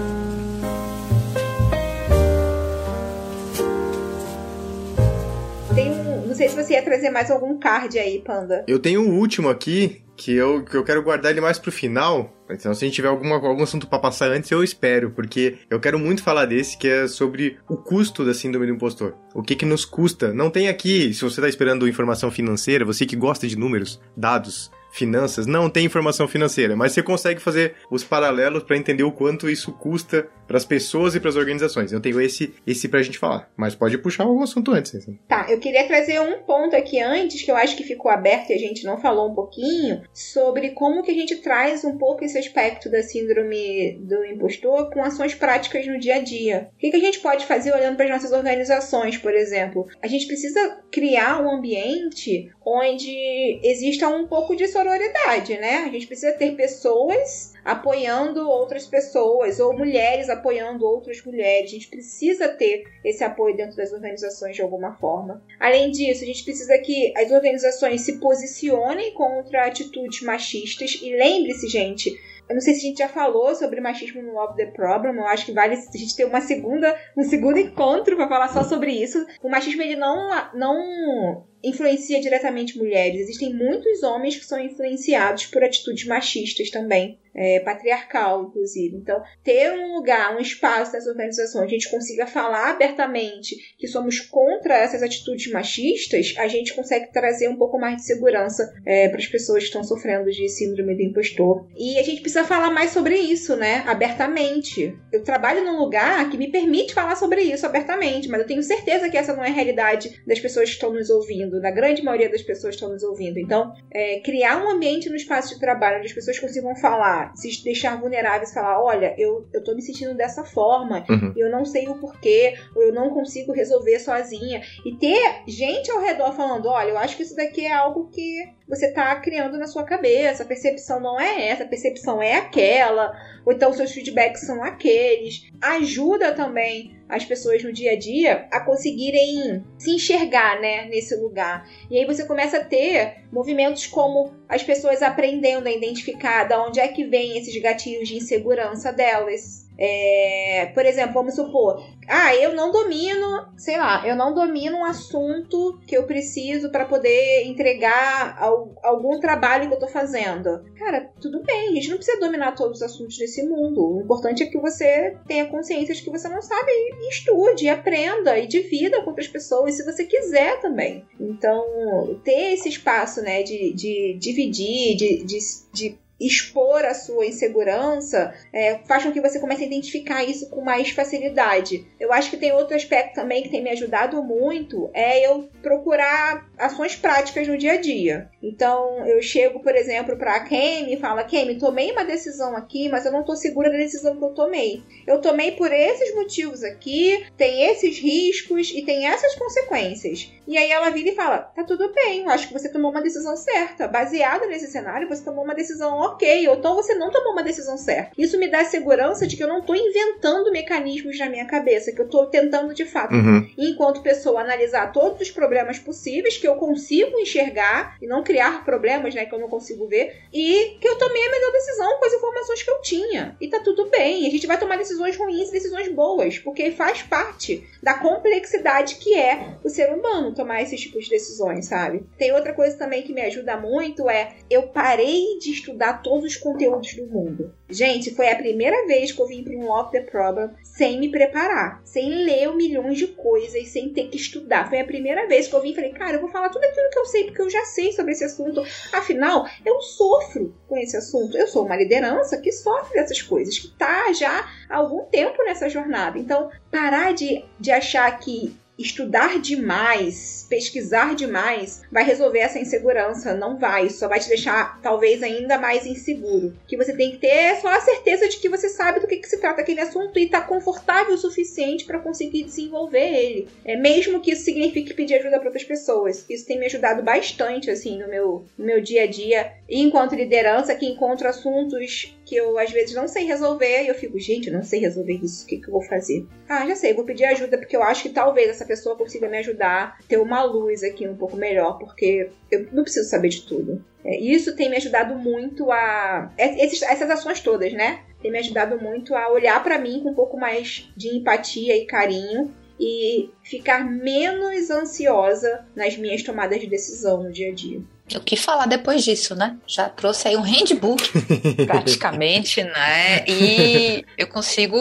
Tem um, não sei se você ia trazer mais algum card aí, Panda. Eu tenho um último aqui, que eu, que eu quero guardar ele mais pro final. Então, se a gente tiver alguma, algum assunto para passar antes, eu espero, porque eu quero muito falar desse, que é sobre o custo da síndrome do impostor. O que que nos custa? Não tem aqui, se você tá esperando informação financeira, você que gosta de números, dados, finanças, não tem informação financeira, mas você consegue fazer os paralelos para entender o quanto isso custa para as pessoas e para as organizações. Eu tenho esse esse pra gente falar, mas pode puxar algum assunto antes. Assim. Tá, eu queria trazer um ponto aqui antes que eu acho que ficou aberto e a gente não falou um pouquinho sobre como que a gente traz um pouco esse aspecto da síndrome do impostor com ações práticas no dia a dia. O que, que a gente pode fazer olhando para as nossas organizações, por exemplo? A gente precisa criar um ambiente onde exista um pouco de sororidade, né? A gente precisa ter pessoas apoiando outras pessoas ou mulheres apoiando outras mulheres. A gente precisa ter esse apoio dentro das organizações de alguma forma. Além disso, a gente precisa que as organizações se posicionem contra atitudes machistas e lembre-se, gente, eu não sei se a gente já falou sobre machismo no Love the Problem. Eu acho que vale a gente ter uma segunda, um segundo encontro para falar só sobre isso. O machismo ele não, não influencia diretamente mulheres. Existem muitos homens que são influenciados por atitudes machistas também é, patriarcal, inclusive. Então, ter um lugar, um espaço nessa organização, a gente consiga falar abertamente que somos contra essas atitudes machistas, a gente consegue trazer um pouco mais de segurança é, para as pessoas que estão sofrendo de síndrome do impostor. E a gente precisa falar mais sobre isso, né? Abertamente. Eu trabalho num lugar que me permite falar sobre isso abertamente, mas eu tenho certeza que essa não é a realidade das pessoas que estão nos ouvindo, da grande maioria das pessoas que estão nos ouvindo. Então, é, criar um ambiente no espaço de trabalho onde as pessoas consigam falar se deixar vulneráveis e falar: olha, eu, eu tô me sentindo dessa forma, uhum. eu não sei o porquê, ou eu não consigo resolver sozinha. E ter gente ao redor falando: olha, eu acho que isso daqui é algo que você tá criando na sua cabeça, a percepção não é essa, a percepção é aquela, ou então seus feedbacks são aqueles. Ajuda também as pessoas no dia a dia a conseguirem se enxergar, né, nesse lugar. E aí você começa a ter movimentos como as pessoas aprendendo a identificar de onde é que vem esses gatilhos de insegurança delas. É, por exemplo, vamos supor, ah, eu não domino, sei lá, eu não domino um assunto que eu preciso para poder entregar ao, algum trabalho que eu tô fazendo. Cara, tudo bem, a gente não precisa dominar todos os assuntos desse mundo. O importante é que você tenha consciência de que você não sabe e estude, e aprenda e divida com outras pessoas, se você quiser também. Então, ter esse espaço, né, de, de dividir, de, de, de expor a sua insegurança é, faz com que você comece a identificar isso com mais facilidade. Eu acho que tem outro aspecto também que tem me ajudado muito, é eu procurar ações práticas no dia a dia. Então, eu chego, por exemplo, para a Kemi e falo, Kemi, tomei uma decisão aqui, mas eu não estou segura da decisão que eu tomei. Eu tomei por esses motivos aqui, tem esses riscos e tem essas consequências. E aí ela vira e fala, tá tudo bem, eu acho que você tomou uma decisão certa. Baseada nesse cenário, você tomou uma decisão ok, ou então você não tomou uma decisão certa. Isso me dá segurança de que eu não estou inventando mecanismos na minha cabeça, que eu estou tentando de fato, uhum. enquanto pessoa, analisar todos os problemas possíveis que eu consigo enxergar e não criar problemas, né, que eu não consigo ver, e que eu tomei a melhor decisão com as informações que eu tinha. E tá tudo bem. A gente vai tomar decisões ruins e decisões boas, porque faz parte da complexidade que é o ser humano tomar esses tipos de decisões, sabe? Tem outra coisa também que me ajuda muito é eu parei de estudar todos os conteúdos do mundo. Gente, foi a primeira vez que eu vim para um Love the Problem sem me preparar, sem ler milhões de coisas, sem ter que estudar. Foi a primeira vez que eu vim e falei, cara, eu vou falar tudo aquilo que eu sei, porque eu já sei sobre esse assunto. Afinal, eu sofro com esse assunto. Eu sou uma liderança que sofre dessas coisas, que tá já há algum tempo nessa jornada. Então, parar de, de achar que estudar demais, pesquisar demais, vai resolver essa insegurança. Não vai. Só vai te deixar, talvez, ainda mais inseguro. Que você tem que ter só a certeza de que você sabe do que, que se trata aquele assunto e tá confortável o suficiente para conseguir desenvolver ele. É mesmo que isso signifique pedir ajuda para outras pessoas. Isso tem me ajudado bastante, assim, no meu, no meu dia a dia. E enquanto liderança, que encontro assuntos que eu às vezes não sei resolver e eu fico, gente, eu não sei resolver isso, o que, que eu vou fazer? Ah, já sei, vou pedir ajuda porque eu acho que talvez essa pessoa consiga me ajudar ter uma luz aqui um pouco melhor, porque eu não preciso saber de tudo. É, isso tem me ajudado muito a. É, esses, essas ações todas, né? Tem me ajudado muito a olhar para mim com um pouco mais de empatia e carinho e ficar menos ansiosa nas minhas tomadas de decisão no dia a dia. O que falar depois disso, né? Já trouxe aí um handbook, <laughs> praticamente, né? E eu consigo.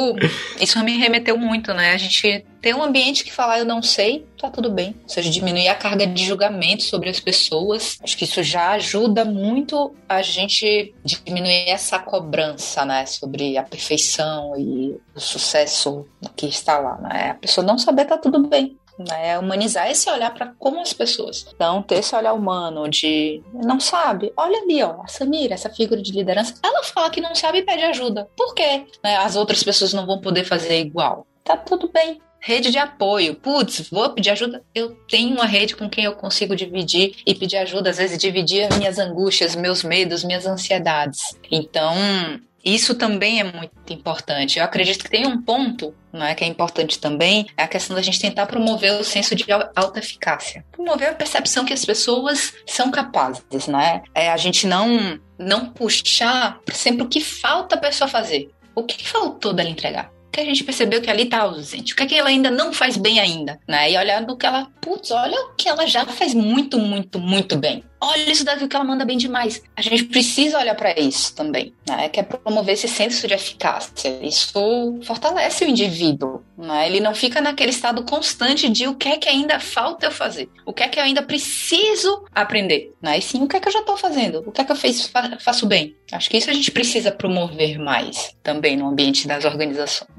Isso me remeteu muito, né? A gente ter um ambiente que falar eu não sei, tá tudo bem. Ou seja, diminuir a carga de julgamento sobre as pessoas. Acho que isso já ajuda muito a gente diminuir essa cobrança, né? Sobre a perfeição e o sucesso que está lá, né? A pessoa não saber tá tudo bem né? Humanizar esse olhar para como as pessoas. Então, ter esse olhar humano de não sabe, olha ali, ó, a Samira, essa figura de liderança, ela fala que não sabe e pede ajuda. Por quê? Né? As outras pessoas não vão poder fazer igual. Tá tudo bem. Rede de apoio. Putz, vou pedir ajuda. Eu tenho uma rede com quem eu consigo dividir e pedir ajuda, às vezes dividir minhas angústias, meus medos, minhas ansiedades. Então, isso também é muito importante. Eu acredito que tem um ponto não é que é importante também, é a questão da gente tentar promover o senso de alta eficácia. Promover a percepção que as pessoas são capazes, não é? A gente não não puxar sempre o que falta a pessoa fazer. O que faltou dela entregar? que a gente percebeu que ali está ausente, o que, é que ela ainda não faz bem ainda, né? E olhar do que ela, putz, olha o que ela já faz muito, muito, muito bem olha isso daqui que ela manda bem demais. A gente precisa olhar para isso também, né? Que é promover esse senso de eficácia. Isso fortalece o indivíduo, né? Ele não fica naquele estado constante de o que é que ainda falta eu fazer, o que é que eu ainda preciso aprender, né? E sim, o que é que eu já estou fazendo, o que é que eu faço bem. Acho que isso a gente precisa promover mais também no ambiente das organizações.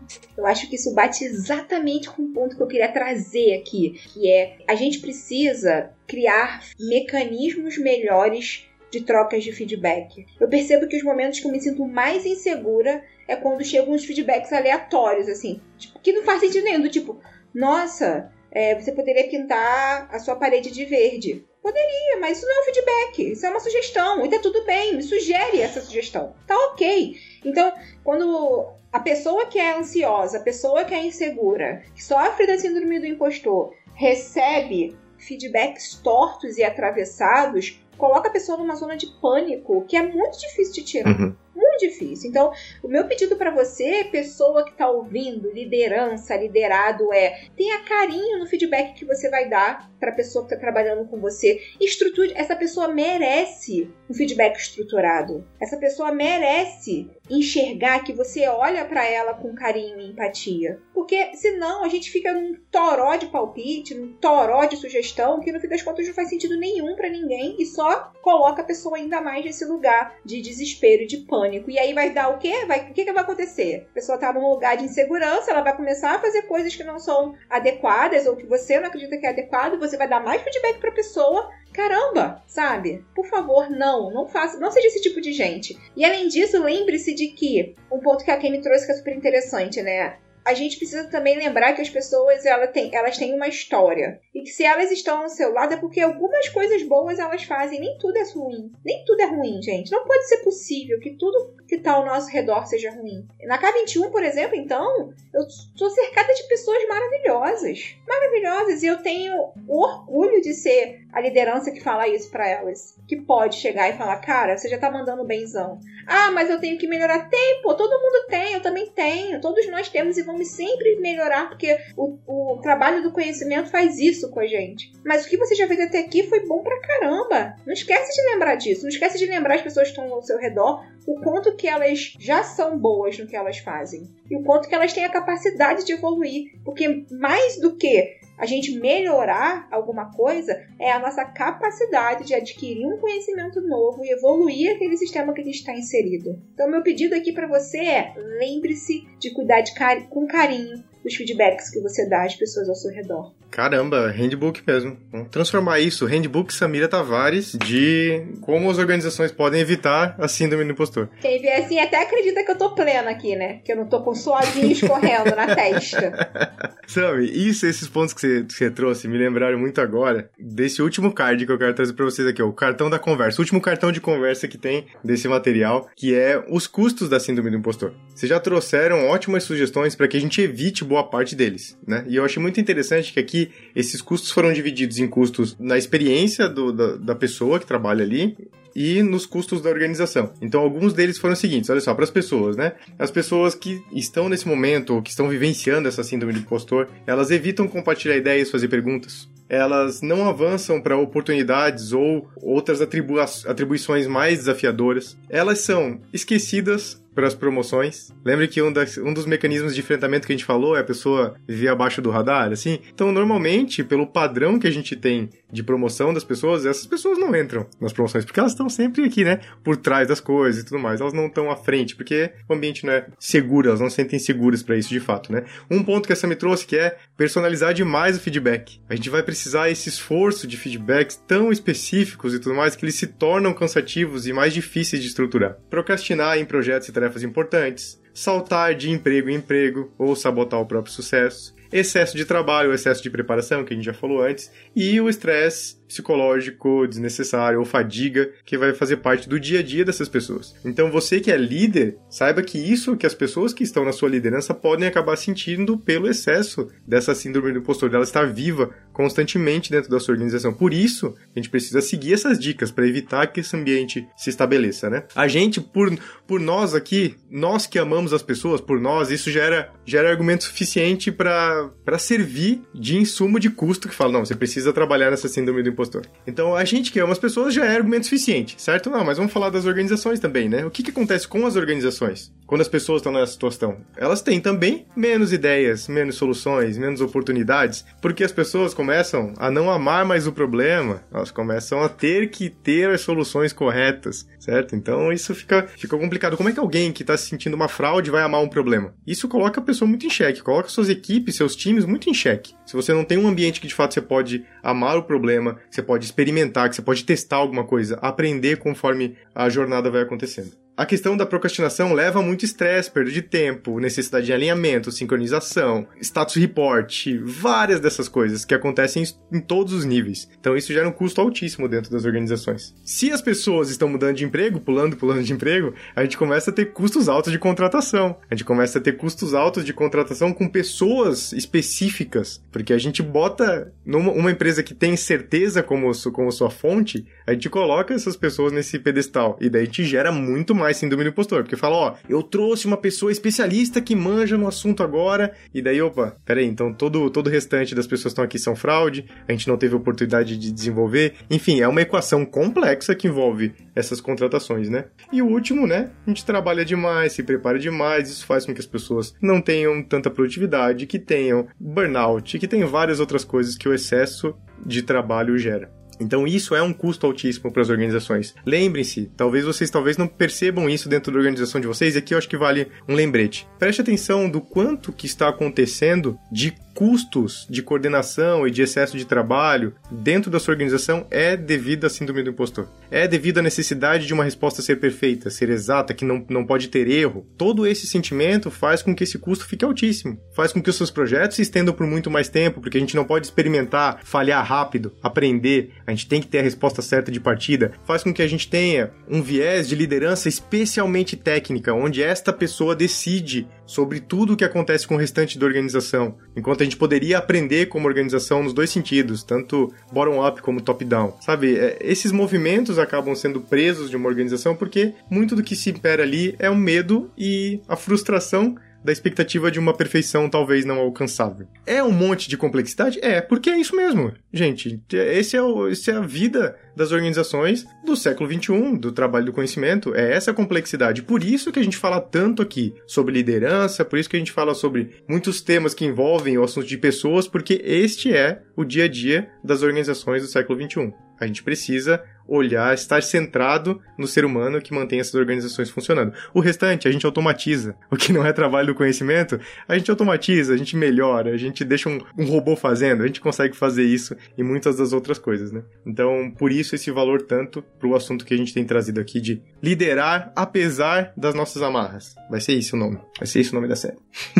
Eu acho que isso bate exatamente com o ponto que eu queria trazer aqui, que é a gente precisa criar mecanismos melhores de trocas de feedback. Eu percebo que os momentos que eu me sinto mais insegura é quando chegam uns feedbacks aleatórios, assim, tipo, que não faz sentido nenhum, do tipo, nossa, é, você poderia pintar a sua parede de verde. Poderia, mas isso não é um feedback, isso é uma sugestão, e tá tudo bem, me sugere essa sugestão. Tá ok. Então, quando a pessoa que é ansiosa, a pessoa que é insegura, que sofre da síndrome do impostor, recebe feedbacks tortos e atravessados, coloca a pessoa numa zona de pânico que é muito difícil de tirar. Uhum. Muito difícil. Então, o meu pedido para você, pessoa que está ouvindo, liderança, liderado, é tenha carinho no feedback que você vai dar para a pessoa que está trabalhando com você. Estruture. Essa pessoa merece um feedback estruturado. Essa pessoa merece enxergar que você olha para ela com carinho e empatia. Porque senão a gente fica num toró de palpite, num toró de sugestão, que no fim das contas não faz sentido nenhum para ninguém e só coloca a pessoa ainda mais nesse lugar de desespero de pânico. E aí vai dar o quê? Vai, o que, que vai acontecer? A pessoa tá num lugar de insegurança, ela vai começar a fazer coisas que não são adequadas ou que você não acredita que é adequado, você vai dar mais feedback pra pessoa Caramba, sabe? Por favor, não, não faça, não seja esse tipo de gente. E além disso, lembre-se de que um ponto que a Kemi trouxe que é super interessante, né? a gente precisa também lembrar que as pessoas ela tem, elas têm uma história. E que se elas estão ao seu lado é porque algumas coisas boas elas fazem. Nem tudo é ruim. Nem tudo é ruim, gente. Não pode ser possível que tudo que está ao nosso redor seja ruim. Na K21, por exemplo, então, eu sou cercada de pessoas maravilhosas. Maravilhosas. E eu tenho o orgulho de ser a liderança que fala isso para elas. Que pode chegar e falar, cara, você já tá mandando benzão. Ah, mas eu tenho que melhorar. Tem, pô, todo mundo tem, eu também tenho. Todos nós temos e vamos sempre melhorar, porque o, o trabalho do conhecimento faz isso com a gente. Mas o que você já fez até aqui foi bom pra caramba. Não esquece de lembrar disso. Não esquece de lembrar as pessoas que estão ao seu redor o quanto que elas já são boas no que elas fazem. E o quanto que elas têm a capacidade de evoluir. Porque mais do que a gente melhorar alguma coisa é a nossa capacidade de adquirir um conhecimento novo e evoluir aquele sistema que a gente está inserido. Então, meu pedido aqui para você é: lembre-se de cuidar de com carinho dos feedbacks que você dá às pessoas ao seu redor. Caramba, handbook mesmo. Vamos transformar isso, handbook Samira Tavares, de como as organizações podem evitar a síndrome do impostor. Quem vê assim até acredita que eu tô plena aqui, né? Que eu não tô com suavinho <laughs> escorrendo na testa. Sabe, isso, esses pontos que você, que você trouxe me lembraram muito agora desse último card que eu quero trazer pra vocês aqui, ó, o cartão da conversa, o último cartão de conversa que tem desse material, que é os custos da síndrome do impostor. Vocês já trouxeram ótimas sugestões para que a gente evite boa parte deles, né? E eu achei muito interessante que aqui esses custos foram divididos em custos na experiência do, da, da pessoa que trabalha ali, e nos custos da organização. Então, alguns deles foram os seguintes: olha só, para as pessoas, né? As pessoas que estão nesse momento, ou que estão vivenciando essa síndrome do impostor, elas evitam compartilhar ideias, fazer perguntas. Elas não avançam para oportunidades ou outras atribu atribuições mais desafiadoras. Elas são esquecidas para as promoções. Lembre que um, das, um dos mecanismos de enfrentamento que a gente falou é a pessoa viver abaixo do radar, assim. Então, normalmente, pelo padrão que a gente tem de promoção das pessoas, essas pessoas não entram nas promoções, porque elas estão sempre aqui, né? Por trás das coisas e tudo mais. Elas não estão à frente, porque o ambiente não é seguro, elas não se sentem seguras para isso de fato, né? Um ponto que essa me trouxe que é personalizar demais o feedback. A gente vai precisar esse esforço de feedbacks tão específicos e tudo mais que eles se tornam cansativos e mais difíceis de estruturar. Procrastinar em projetos e tarefas importantes, saltar de emprego em emprego ou sabotar o próprio sucesso, excesso de trabalho, excesso de preparação, que a gente já falou antes, e o estresse psicológico desnecessário ou fadiga que vai fazer parte do dia a dia dessas pessoas. Então você que é líder, saiba que isso que as pessoas que estão na sua liderança podem acabar sentindo pelo excesso dessa síndrome do impostor, dela estar viva constantemente dentro da sua organização. Por isso, a gente precisa seguir essas dicas para evitar que esse ambiente se estabeleça, né? A gente, por, por nós aqui, nós que amamos as pessoas, por nós, isso gera, gera argumento suficiente para servir de insumo de custo que fala, não, você precisa trabalhar nessa síndrome do impostor impostor. Então, a gente que ama as pessoas já é argumento suficiente, certo? Não, mas vamos falar das organizações também, né? O que, que acontece com as organizações quando as pessoas estão nessa situação? Elas têm também menos ideias, menos soluções, menos oportunidades, porque as pessoas começam a não amar mais o problema, elas começam a ter que ter as soluções corretas, certo? Então, isso fica, fica complicado. Como é que alguém que está se sentindo uma fraude vai amar um problema? Isso coloca a pessoa muito em xeque, coloca suas equipes, seus times muito em xeque. Se você não tem um ambiente que de fato você pode amar o problema, você pode experimentar, que você pode testar alguma coisa, aprender conforme a jornada vai acontecendo. A questão da procrastinação leva muito estresse, perda de tempo, necessidade de alinhamento, sincronização, status report, várias dessas coisas que acontecem em todos os níveis. Então isso gera um custo altíssimo dentro das organizações. Se as pessoas estão mudando de emprego, pulando, pulando de emprego, a gente começa a ter custos altos de contratação. A gente começa a ter custos altos de contratação com pessoas específicas, porque a gente bota numa uma empresa que tem certeza como, como sua fonte, a gente coloca essas pessoas nesse pedestal e daí te gera muito mais síndrome do impostor, porque fala, ó, eu trouxe uma pessoa especialista que manja no assunto agora, e daí, opa, peraí, então todo, todo o restante das pessoas que estão aqui são fraude, a gente não teve oportunidade de desenvolver, enfim, é uma equação complexa que envolve essas contratações, né? E o último, né, a gente trabalha demais, se prepara demais, isso faz com que as pessoas não tenham tanta produtividade, que tenham burnout, que tenham várias outras coisas que o excesso de trabalho gera. Então isso é um custo altíssimo para as organizações. Lembrem-se, talvez vocês talvez não percebam isso dentro da organização de vocês, e aqui eu acho que vale um lembrete. Preste atenção do quanto que está acontecendo de custos de coordenação e de excesso de trabalho dentro da sua organização é devido à síndrome do impostor. É devido à necessidade de uma resposta ser perfeita, ser exata, que não, não pode ter erro. Todo esse sentimento faz com que esse custo fique altíssimo. Faz com que os seus projetos se estendam por muito mais tempo, porque a gente não pode experimentar, falhar rápido, aprender. A gente tem que ter a resposta certa de partida. Faz com que a gente tenha um viés de liderança especialmente técnica, onde esta pessoa decide sobre tudo o que acontece com o restante da organização, enquanto a gente poderia aprender como organização nos dois sentidos, tanto bottom-up como top-down. Sabe, é, esses movimentos acabam sendo presos de uma organização porque muito do que se impera ali é o medo e a frustração da expectativa de uma perfeição talvez não alcançável. É um monte de complexidade? É, porque é isso mesmo, gente. Esse é, o, esse é a vida das organizações do século XXI, do trabalho do conhecimento. É essa complexidade. Por isso que a gente fala tanto aqui sobre liderança, por isso que a gente fala sobre muitos temas que envolvem o assunto de pessoas, porque este é o dia a dia das organizações do século XXI. A gente precisa olhar, estar centrado no ser humano que mantém essas organizações funcionando. O restante a gente automatiza. O que não é trabalho do conhecimento, a gente automatiza, a gente melhora, a gente deixa um, um robô fazendo, a gente consegue fazer isso e muitas das outras coisas, né? Então, por isso esse valor tanto pro assunto que a gente tem trazido aqui de liderar apesar das nossas amarras. Vai ser isso o nome. Vai ser isso o nome da série.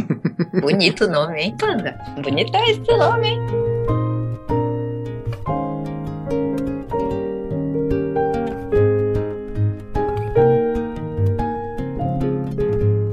<laughs> Bonito nome, hein, Panda? Bonito é esse nome, hein?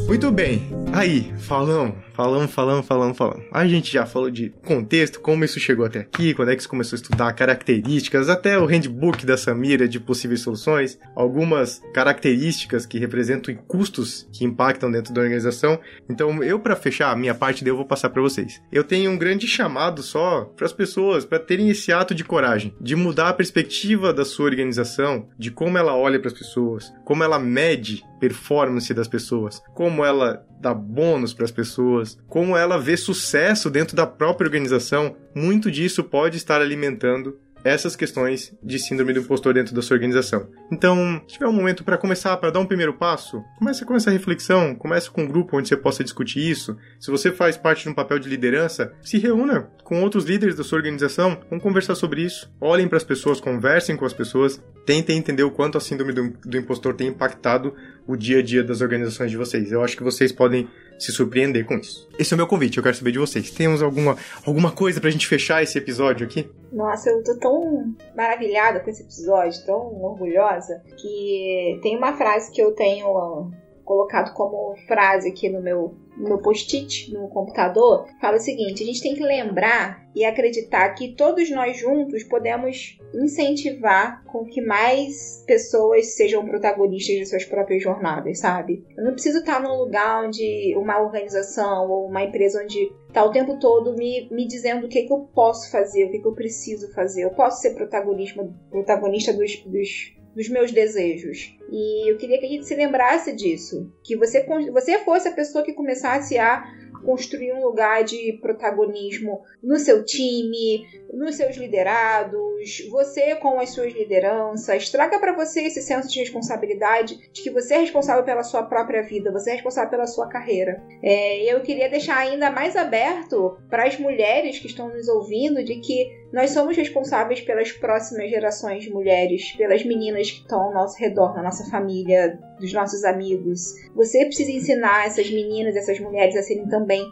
Muito bem. Aí, falamos, falamos, falamos, falamos, falamos. A gente já falou de contexto, como isso chegou até aqui, quando é que você começou a estudar, características, até o handbook da Samira de possíveis soluções, algumas características que representam custos que impactam dentro da organização. Então, eu para fechar a minha parte, eu vou passar para vocês. Eu tenho um grande chamado só para as pessoas para terem esse ato de coragem, de mudar a perspectiva da sua organização, de como ela olha para as pessoas, como ela mede performance das pessoas, como ela dá bônus para as pessoas, como ela vê sucesso dentro da própria organização, muito disso pode estar alimentando essas questões de síndrome do impostor dentro da sua organização. Então, se tiver um momento para começar, para dar um primeiro passo, comece com essa reflexão, comece com um grupo onde você possa discutir isso. Se você faz parte de um papel de liderança, se reúna com outros líderes da sua organização, vamos conversar sobre isso. Olhem para as pessoas, conversem com as pessoas, tentem entender o quanto a síndrome do, do impostor tem impactado o dia a dia das organizações de vocês. Eu acho que vocês podem se surpreender com isso. Esse é o meu convite, eu quero saber de vocês. Temos alguma, alguma coisa pra gente fechar esse episódio aqui? Nossa, eu tô tão maravilhada com esse episódio, tão orgulhosa, que tem uma frase que eu tenho colocado como frase aqui no meu no meu post-it no computador, fala o seguinte: a gente tem que lembrar e acreditar que todos nós juntos podemos incentivar com que mais pessoas sejam protagonistas de suas próprias jornadas, sabe? Eu não preciso estar num lugar onde uma organização ou uma empresa onde tá o tempo todo me, me dizendo o que, que eu posso fazer, o que, que eu preciso fazer. Eu posso ser protagonista, protagonista dos, dos dos meus desejos. E eu queria que a gente se lembrasse disso. Que você, você fosse a pessoa que começasse a construir um lugar de protagonismo no seu time, nos seus liderados, você com as suas lideranças. Traga para você esse senso de responsabilidade de que você é responsável pela sua própria vida, você é responsável pela sua carreira. É, eu queria deixar ainda mais aberto para as mulheres que estão nos ouvindo de que nós somos responsáveis pelas próximas gerações de mulheres, pelas meninas que estão ao nosso redor, na nossa família, dos nossos amigos. Você precisa ensinar essas meninas, essas mulheres a serem também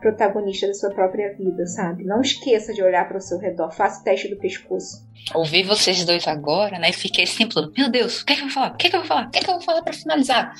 protagonistas da sua própria vida, sabe? Não esqueça de olhar para o seu redor, faça o teste do pescoço. Ouvi vocês dois agora, né? Fiquei simples. Meu Deus, o que, é que eu vou falar? O que, é que eu vou falar? O que, é que eu vou falar para finalizar?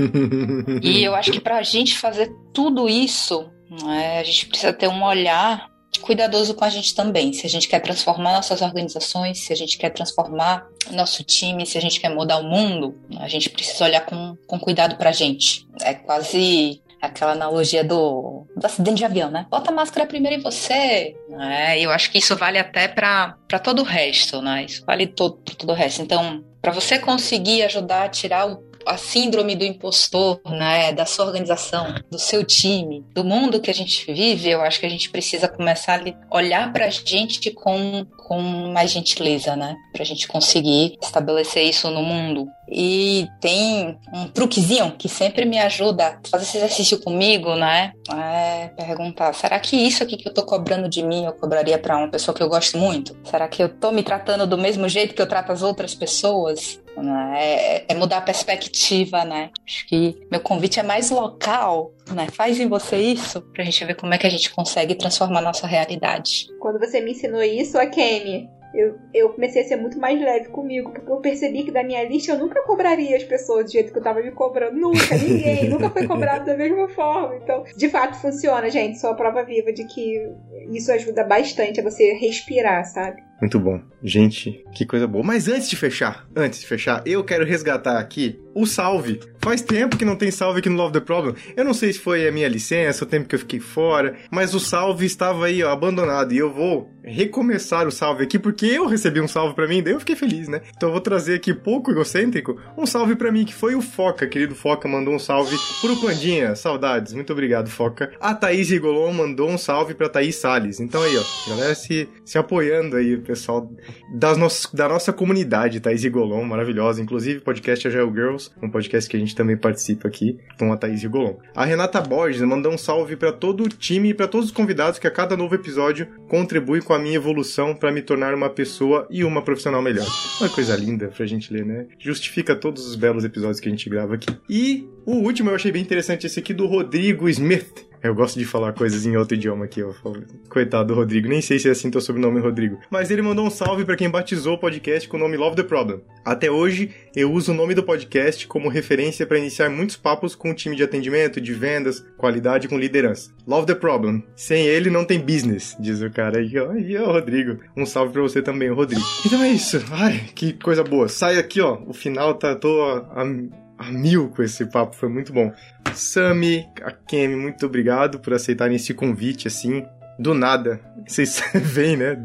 <laughs> e eu acho que para a gente fazer tudo isso, né, a gente precisa ter um olhar cuidadoso com a gente também. Se a gente quer transformar nossas organizações, se a gente quer transformar nosso time, se a gente quer mudar o mundo, a gente precisa olhar com, com cuidado pra gente. É quase aquela analogia do, do acidente de avião, né? Bota a máscara primeiro em você. É, eu acho que isso vale até para todo o resto, né? Isso vale todo, todo o resto. Então, para você conseguir ajudar a tirar o a síndrome do impostor, né, da sua organização, do seu time, do mundo que a gente vive, eu acho que a gente precisa começar a olhar para a gente com, com mais gentileza, né, para a gente conseguir estabelecer isso no mundo. E tem um truquezinho que sempre me ajuda a fazer esse exercício comigo, né? É perguntar: será que isso aqui que eu tô cobrando de mim eu cobraria para uma pessoa que eu gosto muito? Será que eu tô me tratando do mesmo jeito que eu trato as outras pessoas? Né? É, é, mudar a perspectiva, né? Acho que meu convite é mais local, né? Faz em você isso pra gente ver como é que a gente consegue transformar a nossa realidade. Quando você me ensinou isso, a Kenny, eu, eu comecei a ser muito mais leve comigo, porque eu percebi que da minha lista eu nunca cobraria as pessoas do jeito que eu tava me cobrando. Nunca, ninguém, <laughs> nunca foi cobrado da mesma forma. Então, de fato, funciona, gente. Sou a prova viva de que isso ajuda bastante a você respirar, sabe? Muito bom. Gente, que coisa boa. Mas antes de fechar, antes de fechar, eu quero resgatar aqui o salve. Faz tempo que não tem salve aqui no Love the Problem. Eu não sei se foi a minha licença, o tempo que eu fiquei fora, mas o salve estava aí, ó, abandonado. E eu vou recomeçar o salve aqui porque eu recebi um salve para mim, daí eu fiquei feliz, né? Então eu vou trazer aqui pouco egocêntrico, um salve para mim que foi o Foca, querido Foca mandou um salve pro Pandinha. Saudades. Muito obrigado, Foca. A Thaís Rigolon mandou um salve para Thaís Salles. Então aí, ó, galera se se apoiando aí, pessoal das nossas, da nossa comunidade, Thaís Golon, maravilhosa. Inclusive, podcast Agile Girls, um podcast que a gente também participa aqui com a Thaís Golon. A Renata Borges mandou um salve para todo o time e para todos os convidados que a cada novo episódio contribui com a minha evolução para me tornar uma pessoa e uma profissional melhor. Uma coisa linda pra gente ler, né? Justifica todos os belos episódios que a gente grava aqui. E o último eu achei bem interessante, esse aqui do Rodrigo Smith. Eu gosto de falar coisas em outro idioma aqui, ó. Coitado do Rodrigo, nem sei se é assim teu sobrenome, Rodrigo. Mas ele mandou um salve para quem batizou o podcast com o nome Love the Problem. Até hoje, eu uso o nome do podcast como referência para iniciar muitos papos com o time de atendimento, de vendas, qualidade com liderança. Love the Problem. Sem ele não tem business, diz o cara aí, ó. E Rodrigo. Um salve para você também, Rodrigo. Então é isso. Ai, que coisa boa. Sai aqui, ó. O final tá tô a, a mil com esse papo, foi muito bom. Sami, Akemi, muito obrigado por aceitarem esse convite assim. Do nada, vocês <laughs> veem, né?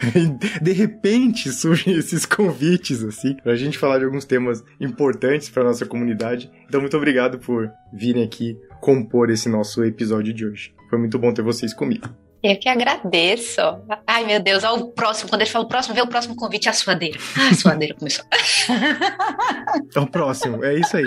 <laughs> De repente surgem esses convites, assim, pra gente falar de alguns temas importantes pra nossa comunidade. Então, muito obrigado por virem aqui compor esse nosso episódio de hoje. Foi muito bom ter vocês comigo. Eu que agradeço. Ai, meu Deus, ao próximo. Quando ele fala o próximo, vê o próximo convite, a suadeira. Ah, a suadeira começou. <laughs> É o próximo, é isso aí.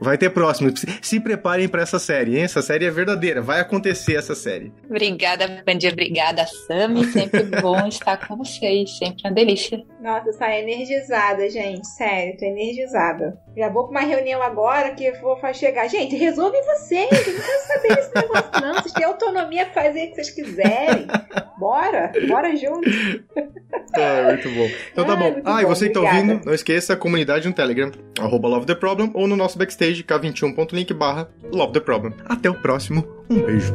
Vai ter próximo. Se preparem para essa série, hein? Essa série é verdadeira. Vai acontecer essa série. Obrigada, Bandy. Obrigada, Sami. Sempre bom estar com vocês. Sempre uma delícia. Nossa, saio energizada, gente. Sério, tô energizada. Já vou pra uma reunião agora que vou chegar. Gente, resolve vocês. Eu não quero saber desse negócio, não. Vocês têm autonomia pra fazer o que vocês quiserem. Bora, bora juntos. <laughs> Ah, muito bom. Então tá bom. Ah, e você que tá ouvindo, não esqueça a comunidade no Telegram, arroba Love the Problem, ou no nosso backstage, k21.link barra Love the Problem. Até o próximo. Um beijo.